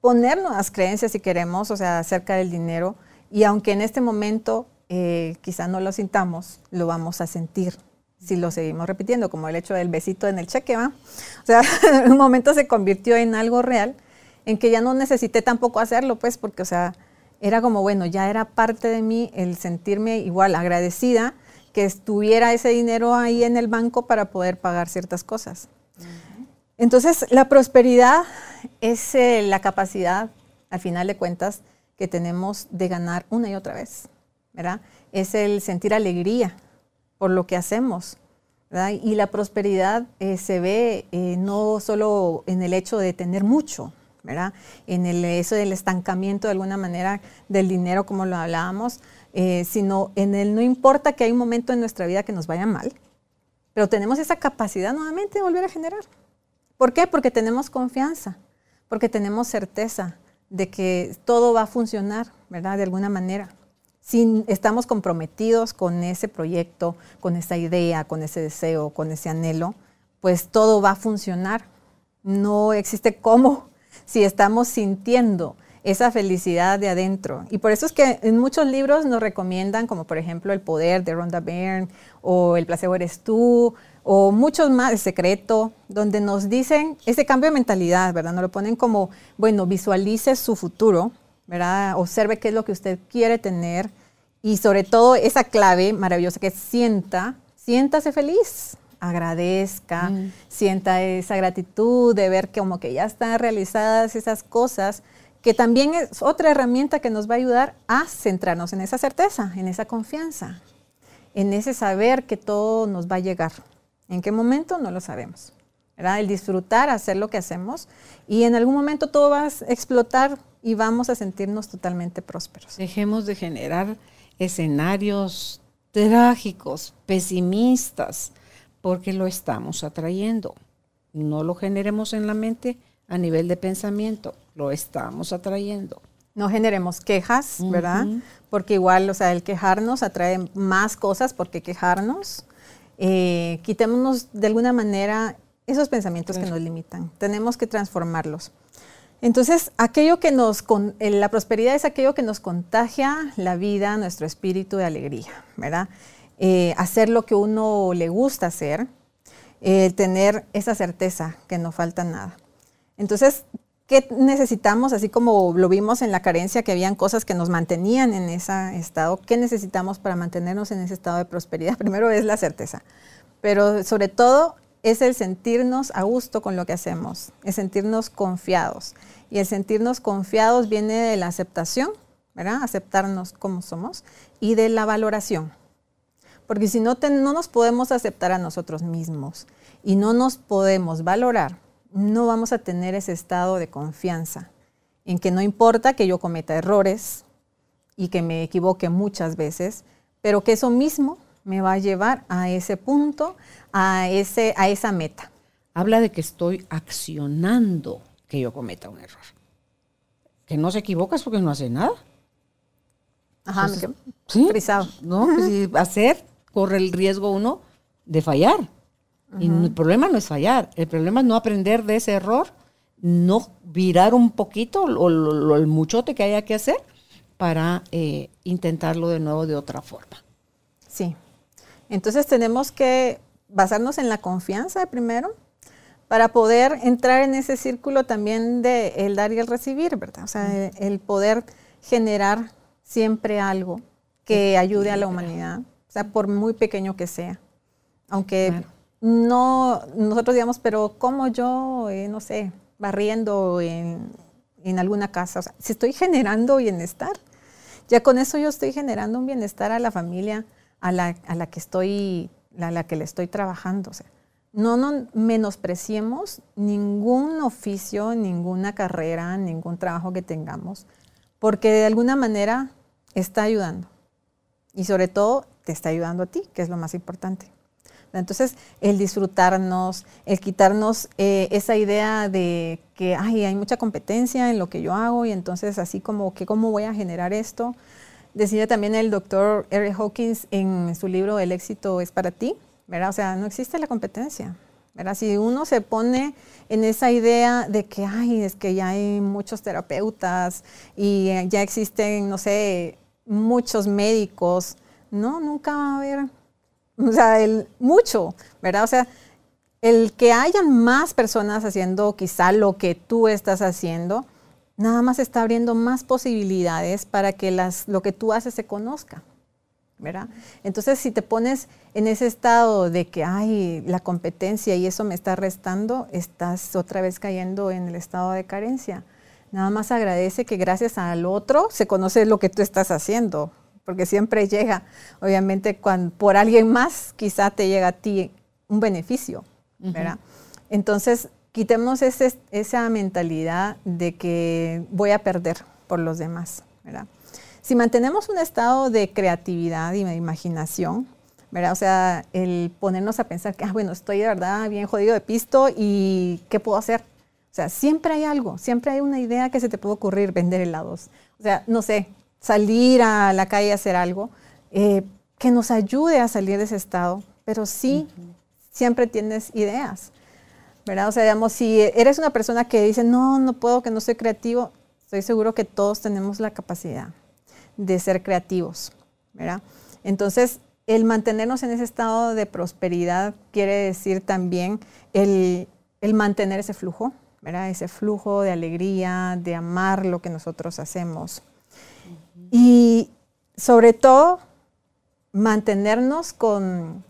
[SPEAKER 2] poner nuevas creencias si queremos, o sea, acerca del dinero, y aunque en este momento eh, quizá no lo sintamos, lo vamos a sentir si lo seguimos repitiendo, como el hecho del besito en el cheque, ¿va? O sea, en un momento se convirtió en algo real, en que ya no necesité tampoco hacerlo, pues, porque, o sea, era como, bueno, ya era parte de mí el sentirme igual agradecida que estuviera ese dinero ahí en el banco para poder pagar ciertas cosas. Entonces, la prosperidad es eh, la capacidad, al final de cuentas, que tenemos de ganar una y otra vez, ¿verdad? Es el sentir alegría por lo que hacemos, ¿verdad? Y la prosperidad eh, se ve eh, no solo en el hecho de tener mucho, ¿verdad? En el, eso del estancamiento de alguna manera del dinero, como lo hablábamos, eh, sino en el no importa que hay un momento en nuestra vida que nos vaya mal, pero tenemos esa capacidad nuevamente de volver a generar. ¿Por qué? Porque tenemos confianza, porque tenemos certeza, de que todo va a funcionar, ¿verdad? De alguna manera. Si estamos comprometidos con ese proyecto, con esa idea, con ese deseo, con ese anhelo, pues todo va a funcionar. No existe cómo si estamos sintiendo esa felicidad de adentro. Y por eso es que en muchos libros nos recomiendan, como por ejemplo El Poder de Rhonda Byrne, o El Placebo Eres Tú, o muchos más, El Secreto, donde nos dicen ese cambio de mentalidad, ¿verdad? Nos lo ponen como, bueno, visualice su futuro, ¿verdad? Observe qué es lo que usted quiere tener y sobre todo esa clave maravillosa que sienta, siéntase feliz, agradezca, mm. sienta esa gratitud de ver que como que ya están realizadas esas cosas, que también es otra herramienta que nos va a ayudar a centrarnos en esa certeza, en esa confianza, en ese saber que todo nos va a llegar. ¿En qué momento? No lo sabemos. El disfrutar, hacer lo que hacemos y en algún momento todo va a explotar y vamos a sentirnos totalmente prósperos.
[SPEAKER 1] Dejemos de generar escenarios trágicos, pesimistas, porque lo estamos atrayendo. No lo generemos en la mente a nivel de pensamiento, lo estamos atrayendo.
[SPEAKER 2] No generemos quejas, ¿verdad? Porque igual, o sea, el quejarnos atrae más cosas porque quejarnos. Eh, quitémonos de alguna manera esos pensamientos que nos limitan. Tenemos que transformarlos. Entonces, aquello que nos, la prosperidad es aquello que nos contagia la vida, nuestro espíritu de alegría, ¿verdad? Eh, hacer lo que uno le gusta hacer, eh, tener esa certeza que no falta nada. Entonces, ¿qué necesitamos? Así como lo vimos en la carencia, que habían cosas que nos mantenían en ese estado, ¿qué necesitamos para mantenernos en ese estado de prosperidad? Primero es la certeza, pero sobre todo es el sentirnos a gusto con lo que hacemos, es sentirnos confiados. Y el sentirnos confiados viene de la aceptación, ¿verdad? Aceptarnos como somos y de la valoración. Porque si no, no nos podemos aceptar a nosotros mismos y no nos podemos valorar, no vamos a tener ese estado de confianza en que no importa que yo cometa errores y que me equivoque muchas veces, pero que eso mismo me va a llevar a ese punto, a, ese, a esa meta.
[SPEAKER 1] Habla de que estoy accionando que yo cometa un error. Que no se equivoca es porque no hace nada.
[SPEAKER 2] Ajá, ¿sí? frisado.
[SPEAKER 1] No, pues hacer corre el riesgo uno de fallar. Y el problema no es fallar, el problema es no aprender de ese error, no virar un poquito o el muchote que haya que hacer para eh, intentarlo de nuevo de otra forma.
[SPEAKER 2] Sí. Entonces tenemos que basarnos en la confianza primero para poder entrar en ese círculo también de el dar y el recibir, ¿verdad? O sea, el, poder generar siempre algo que ayude a la humanidad, o sea, por muy pequeño que sea. Aunque no, nosotros digamos, pero como yo, eh, no sé, barriendo en, en alguna casa, o sea, si estoy generando bienestar, ya con eso yo estoy generando un bienestar a la familia, a la, a la que estoy, a la que le estoy trabajando, o sea no nos menospreciemos ningún oficio, ninguna carrera, ningún trabajo que tengamos, porque de alguna manera está ayudando. Y sobre todo te está ayudando a ti, que es lo más importante. Entonces, el disfrutarnos, el quitarnos eh, esa idea de que hay mucha competencia en lo que yo hago y entonces así como que cómo voy a generar esto. Decía también el doctor Eric Hawkins en su libro El éxito es para ti, o sea, no existe la competencia. ¿verdad? Si uno se pone en esa idea de que, ay, es que ya hay muchos terapeutas y ya existen, no sé, muchos médicos, no, nunca va a haber, o sea, el, mucho, ¿verdad? O sea, el que haya más personas haciendo quizá lo que tú estás haciendo, nada más está abriendo más posibilidades para que las, lo que tú haces se conozca. Entonces, si te pones en ese estado de que hay la competencia y eso me está restando, estás otra vez cayendo en el estado de carencia. Nada más agradece que gracias al otro se conoce lo que tú estás haciendo, porque siempre llega, obviamente, cuando por alguien más quizá te llega a ti un beneficio, Entonces, quitemos esa mentalidad de que voy a perder por los demás, ¿verdad? Si mantenemos un estado de creatividad y de imaginación, ¿verdad? O sea, el ponernos a pensar que, ah, bueno, estoy de verdad bien jodido de pisto y ¿qué puedo hacer? O sea, siempre hay algo, siempre hay una idea que se te puede ocurrir, vender helados. O sea, no sé, salir a la calle a hacer algo eh, que nos ayude a salir de ese estado, pero sí, siempre tienes ideas, ¿verdad? O sea, digamos, si eres una persona que dice, no, no puedo, que no soy creativo, estoy seguro que todos tenemos la capacidad de ser creativos, ¿verdad? Entonces, el mantenernos en ese estado de prosperidad quiere decir también el, mantener ese flujo, ¿verdad? Ese flujo de alegría, de amar lo que nosotros hacemos. Y sobre todo, mantenernos con,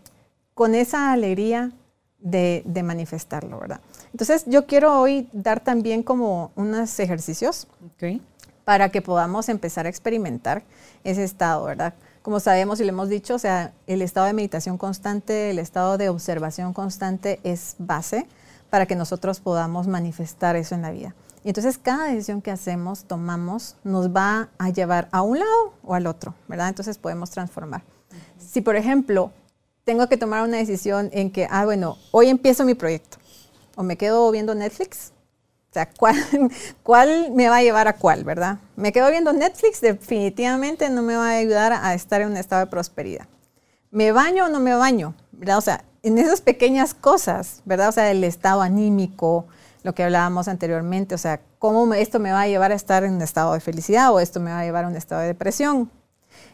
[SPEAKER 2] con esa alegría de, de, manifestarlo, ¿verdad? Entonces, yo quiero hoy dar también como unos ejercicios okay para que podamos empezar a experimentar ese estado, ¿verdad? Como sabemos y le hemos dicho, o sea, el estado de meditación constante, el estado de observación constante es base para que nosotros podamos manifestar eso en la vida. Y entonces cada decisión que hacemos, tomamos, nos va a llevar a un lado o al otro, ¿verdad? Entonces podemos transformar. Si, por ejemplo, tengo que tomar una decisión en que, ah, bueno, hoy empiezo mi proyecto, o me quedo viendo Netflix, o sea, ¿cuál, me va a llevar a cuál, verdad? Me quedo viendo Netflix, definitivamente no me va a ayudar a estar en un estado de prosperidad. ¿Me baño o no me baño? ¿Verdad? O sea, en esas pequeñas cosas, ¿verdad? O sea, el estado anímico, lo que hablábamos anteriormente, o sea, cómo esto me va a llevar a estar en un estado de felicidad o esto me va a llevar a un estado de depresión.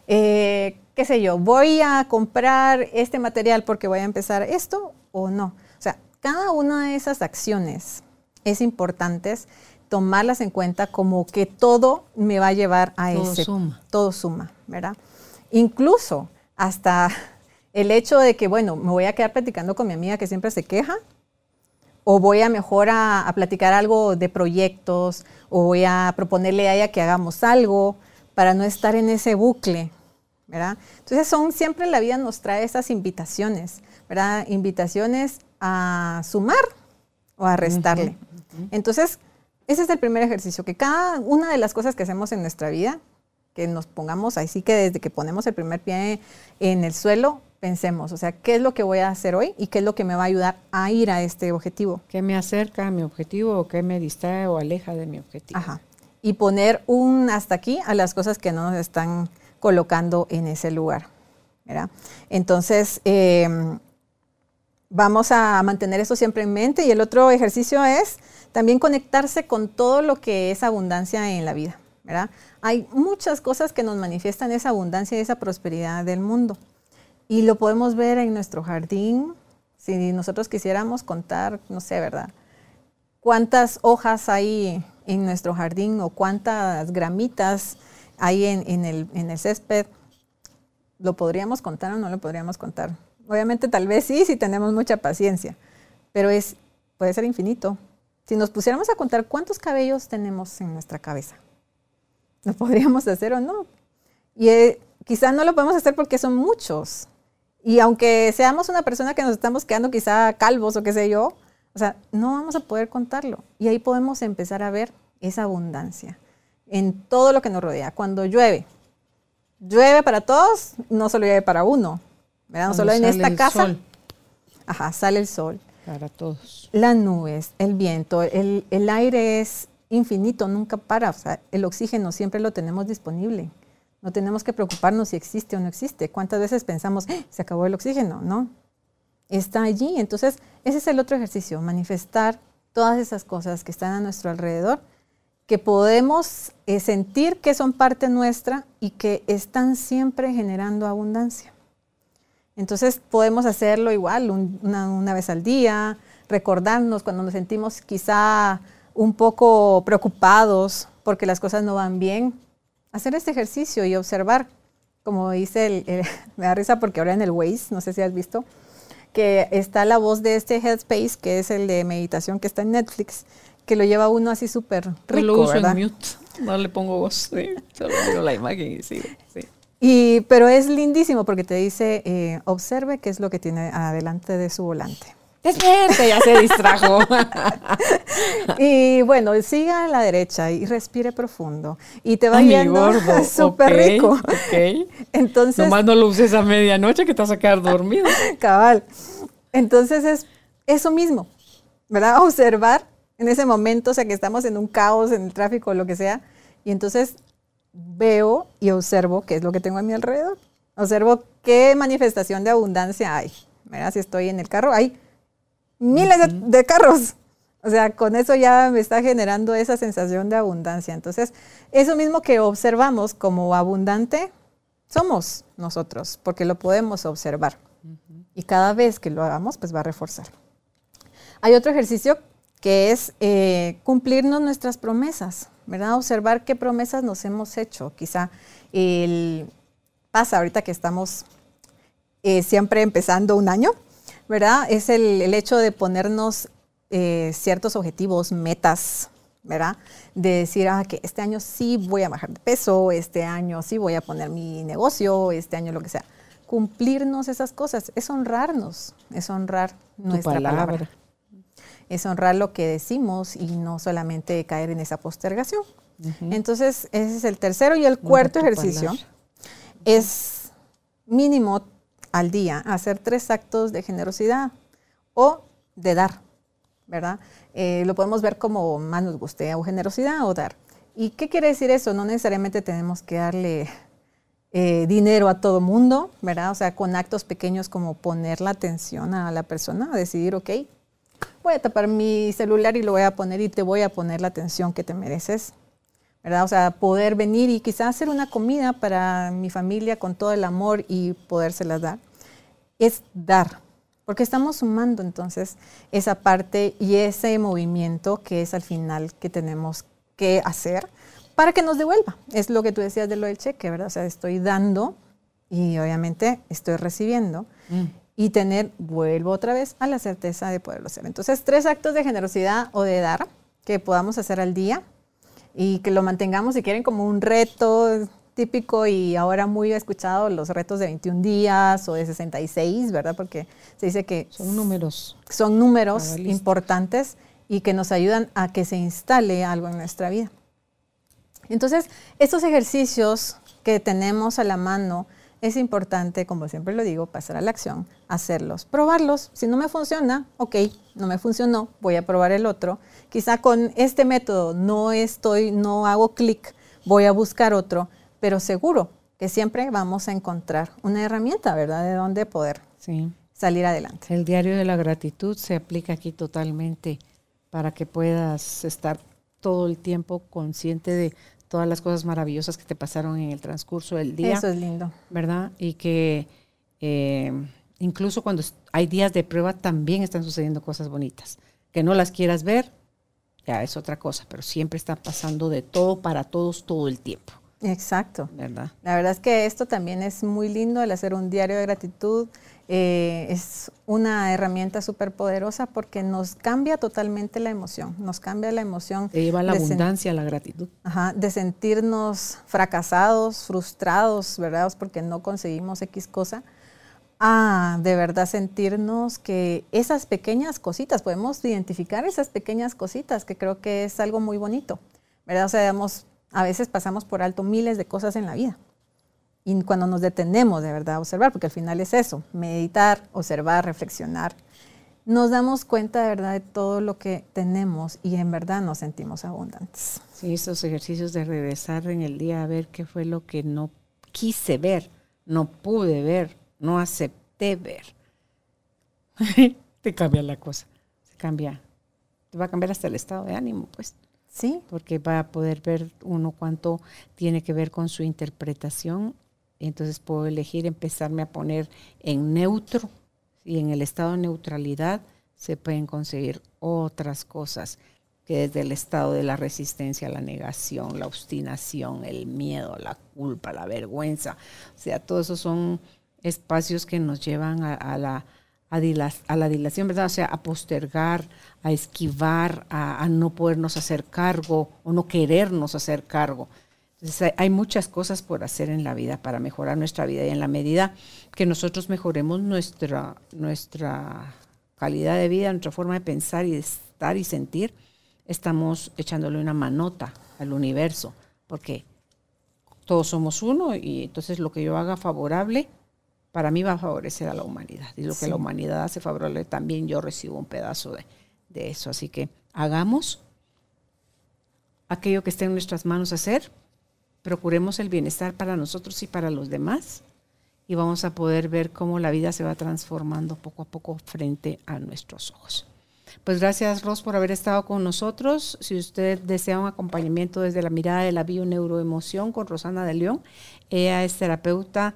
[SPEAKER 2] Eh, qué sé yo, voy a comprar este material porque voy a empezar esto o no. O sea, cada una de esas acciones es importante tomarlas en cuenta como que todo me va a llevar a
[SPEAKER 1] Todo
[SPEAKER 2] ese.
[SPEAKER 1] suma.
[SPEAKER 2] Todo suma, ¿verdad? Incluso hasta el hecho de que, bueno, me voy a quedar platicando con mi amiga que siempre se queja, o voy a mejor a, a platicar algo de proyectos, o voy a proponerle a ella que hagamos algo para no estar en ese bucle, ¿verdad? Entonces son siempre la vida nos trae esas invitaciones, ¿verdad? Invitaciones a sumar o a restarle. Entonces, ese es el primer ejercicio, que cada una de las cosas que hacemos en nuestra vida, que nos pongamos así que desde que ponemos el primer pie en el suelo, pensemos, o sea, ¿qué es lo que voy a hacer hoy y qué es lo que me va a ayudar a ir a este objetivo?
[SPEAKER 1] ¿Qué me acerca a mi objetivo o qué me distrae o aleja de mi objetivo?
[SPEAKER 2] Ajá. Y poner un hasta aquí a las cosas que no nos están colocando en ese lugar. ¿verdad? Entonces, eh, vamos a mantener eso siempre en mente. Y el otro ejercicio es también conectarse con todo lo que es abundancia en la vida. ¿verdad? Hay muchas cosas que nos manifiestan esa abundancia y esa prosperidad del mundo. Y lo podemos ver en nuestro jardín. Si nosotros quisiéramos contar, no sé, ¿verdad? cuántas hojas hay en nuestro jardín o cuántas gramitas hay en, el, en el césped. ¿Lo podríamos contar o no lo podríamos contar? Obviamente tal vez sí, si tenemos mucha paciencia, pero es, puede ser infinito. Si nos pusiéramos a contar cuántos cabellos tenemos en nuestra cabeza, ¿lo podríamos hacer o no? Y eh, quizá no lo podemos hacer porque son muchos. Y aunque seamos una persona que nos estamos quedando quizá calvos o qué sé yo, o sea, no vamos a poder contarlo. Y ahí podemos empezar a ver esa abundancia en todo lo que nos rodea. Cuando llueve, llueve para todos, no solo llueve para uno. ¿verdad? No solo en
[SPEAKER 1] sale
[SPEAKER 2] esta
[SPEAKER 1] el
[SPEAKER 2] casa.
[SPEAKER 1] sol.
[SPEAKER 2] Ajá, sale el sol.
[SPEAKER 1] Para todos.
[SPEAKER 2] Las nubes, el viento, el, el aire es infinito, nunca para. O sea, el oxígeno siempre lo tenemos disponible. No tenemos que preocuparnos si existe o no existe. ¿Cuántas veces pensamos, "Ah, se acabó el oxígeno? No, está allí. Entonces, ese es el otro ejercicio, manifestar todas esas cosas que están a nuestro alrededor, que podemos eh, sentir que son parte nuestra y que están siempre generando abundancia. Entonces podemos hacerlo igual un- una, una vez al día, recordarnos cuando nos sentimos quizá un poco preocupados porque las cosas no van bien, hacer este ejercicio y observar, como dice, el, el- me da risa porque ahora en el Waze, no sé si has visto, que está la voz de este Headspace, que es el de meditación que está en Netflix, que lo lleva uno así súper rico,
[SPEAKER 1] lo uso
[SPEAKER 2] ¿verdad?
[SPEAKER 1] en mute. No le pongo voz. sí. Solo miro la imagen y sigo. Sí.
[SPEAKER 2] Y, pero es lindísimo porque te dice, eh, observe qué es lo que tiene adelante de su volante.
[SPEAKER 1] Despierte, ya se distrajo.
[SPEAKER 2] Y bueno, siga a la derecha y respire profundo. Y te va
[SPEAKER 1] gordo.
[SPEAKER 2] súper
[SPEAKER 1] ok,
[SPEAKER 2] rico.
[SPEAKER 1] Ok.
[SPEAKER 2] Entonces,
[SPEAKER 1] Nomás no lo uses a medianoche que te vas a quedar dormido.
[SPEAKER 2] cabal. Entonces es eso mismo, ¿verdad? Observar en ese momento, o sea, que estamos en un caos, en el tráfico, lo que sea. Y entonces veo y observo qué es lo que tengo a mi alrededor. Observo qué manifestación de abundancia hay. ¿verdad? Si estoy en el carro, hay miles de, de carros. O sea, con eso ya me está generando esa sensación de abundancia. Entonces, eso mismo que observamos como abundante, somos nosotros, porque lo podemos observar. Y cada vez que lo hagamos, pues va a reforzar. Hay otro ejercicio que es eh, cumplirnos nuestras promesas, ¿verdad? Observar qué promesas nos hemos hecho. Quizá el, pasa ahorita que estamos eh, siempre empezando un año, ¿verdad? Es el, el hecho de ponernos eh, ciertos objetivos, metas, ¿verdad? De decir, ah, que este año sí voy a bajar de peso, este año sí voy a poner mi negocio, este año lo que sea. Cumplirnos esas cosas, es honrarnos, es honrar nuestra palabra.
[SPEAKER 1] palabra.
[SPEAKER 2] Es honrar lo que decimos y no solamente caer en esa postergación. Entonces, ese es el tercero y el cuarto ejercicio
[SPEAKER 1] palabra.
[SPEAKER 2] es mínimo al día hacer tres actos de generosidad o de dar, ¿verdad? Eh, lo podemos ver como más nos guste, o generosidad o dar. ¿Y qué quiere decir eso? No necesariamente tenemos que darle eh, dinero a todo mundo, ¿verdad? O sea, con actos pequeños como poner la atención a la persona, decidir, ok, voy a tapar mi celular y lo voy a poner y te voy a poner la atención que te mereces. ¿verdad? O sea, poder venir y quizás hacer una comida para mi familia con todo el amor y podérselas dar. Es dar, porque estamos sumando entonces esa parte y ese movimiento que es al final que tenemos que hacer para que nos devuelva. Es lo que tú decías de lo del cheque, ¿verdad? O sea, estoy dando y obviamente estoy recibiendo. Mm. Y tener, vuelvo otra vez a la certeza de poderlo hacer. Entonces, tres actos de generosidad o de dar que podamos hacer al día y que lo mantengamos, si quieren, como un reto típico y ahora muy escuchado los retos de 21 días o de 66, ¿verdad? Porque se dice que
[SPEAKER 1] son números.
[SPEAKER 2] Son números importantes y que nos ayudan a que se instale algo en nuestra vida. Entonces, estos ejercicios que tenemos a la mano, es importante, como siempre lo digo, pasar a la acción, hacerlos, probarlos. Si no me funciona, ok, no me funcionó, voy a probar el otro. Quizá con este método no estoy, no hago clic, voy a buscar otro, pero seguro que siempre vamos a encontrar una herramienta, ¿verdad? De donde poder salir adelante.
[SPEAKER 1] El diario de la gratitud se aplica aquí totalmente para que puedas estar todo el tiempo consciente de todas las cosas maravillosas que te pasaron en el transcurso del día.
[SPEAKER 2] Eso es lindo.
[SPEAKER 1] ¿Verdad? Y que eh, incluso cuando hay días de prueba también están sucediendo cosas bonitas. Que no las quieras ver, ya es otra cosa, pero siempre está pasando de todo para todos todo el tiempo.
[SPEAKER 2] Exacto. ¿Verdad? La verdad es que esto también es muy lindo, el hacer un diario de gratitud. Eh, es una herramienta súper poderosa porque nos cambia totalmente la emoción, nos cambia la emoción.
[SPEAKER 1] Te lleva la abundancia, la gratitud.
[SPEAKER 2] Ajá, de sentirnos fracasados, frustrados, ¿verdad? Porque no conseguimos X cosa, a de verdad sentirnos que esas pequeñas cositas, podemos identificar esas pequeñas cositas, que creo que es algo muy bonito, ¿verdad? O sea, digamos, a veces pasamos por alto miles de cosas en la vida. Y cuando nos detenemos de verdad a observar, porque al final es eso, meditar, observar, reflexionar, nos damos cuenta de verdad de todo lo que tenemos y en verdad nos sentimos abundantes.
[SPEAKER 1] Sí, esos ejercicios de regresar en el día a ver qué fue lo que no quise ver, no pude ver, no acepté ver. te cambia la cosa, se cambia. Te va a cambiar hasta el estado de ánimo, pues.
[SPEAKER 2] Sí.
[SPEAKER 1] Porque va a poder ver uno cuánto tiene que ver con su interpretación. Entonces puedo elegir empezarme a poner en neutro y en el estado de neutralidad se pueden conseguir otras cosas que desde el estado de la resistencia, la negación, la obstinación, el miedo, la culpa, la vergüenza. O sea, todos esos son espacios que nos llevan a la a, la dilación, ¿verdad? O sea, a postergar, a esquivar, a, no podernos hacer cargo o no querernos hacer cargo. Entonces, hay, muchas cosas por hacer en la vida para mejorar nuestra vida y en la medida que nosotros mejoremos nuestra, nuestra calidad de vida, nuestra forma de pensar y de estar y sentir, estamos echándole una manota al universo, porque todos somos uno y entonces lo que yo haga favorable para mí va a favorecer a la humanidad. Y lo que la humanidad hace favorable, también yo recibo un pedazo de, de eso. Así que hagamos aquello que esté en nuestras manos hacer, procuremos el bienestar para nosotros y para los demás y vamos a poder ver cómo la vida se va transformando poco a poco frente a nuestros ojos. Pues gracias Ros por haber estado con nosotros. Si usted desea un acompañamiento desde la mirada de la bio-neuroemoción con Rosana de León, ella es terapeuta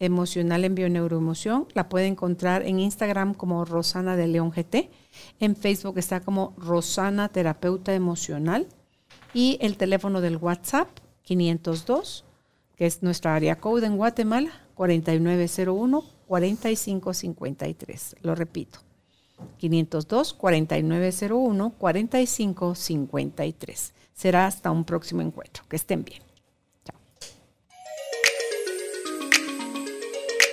[SPEAKER 1] emocional en bioneuroemoción. La puede encontrar en Instagram como Rosana de León GT. En Facebook está como Rosana Terapeuta Emocional. Y el teléfono del WhatsApp 502, que es nuestra área code en Guatemala, 4901-4553. Lo repito, 502-4901-4553. Será hasta un próximo encuentro. Que estén bien.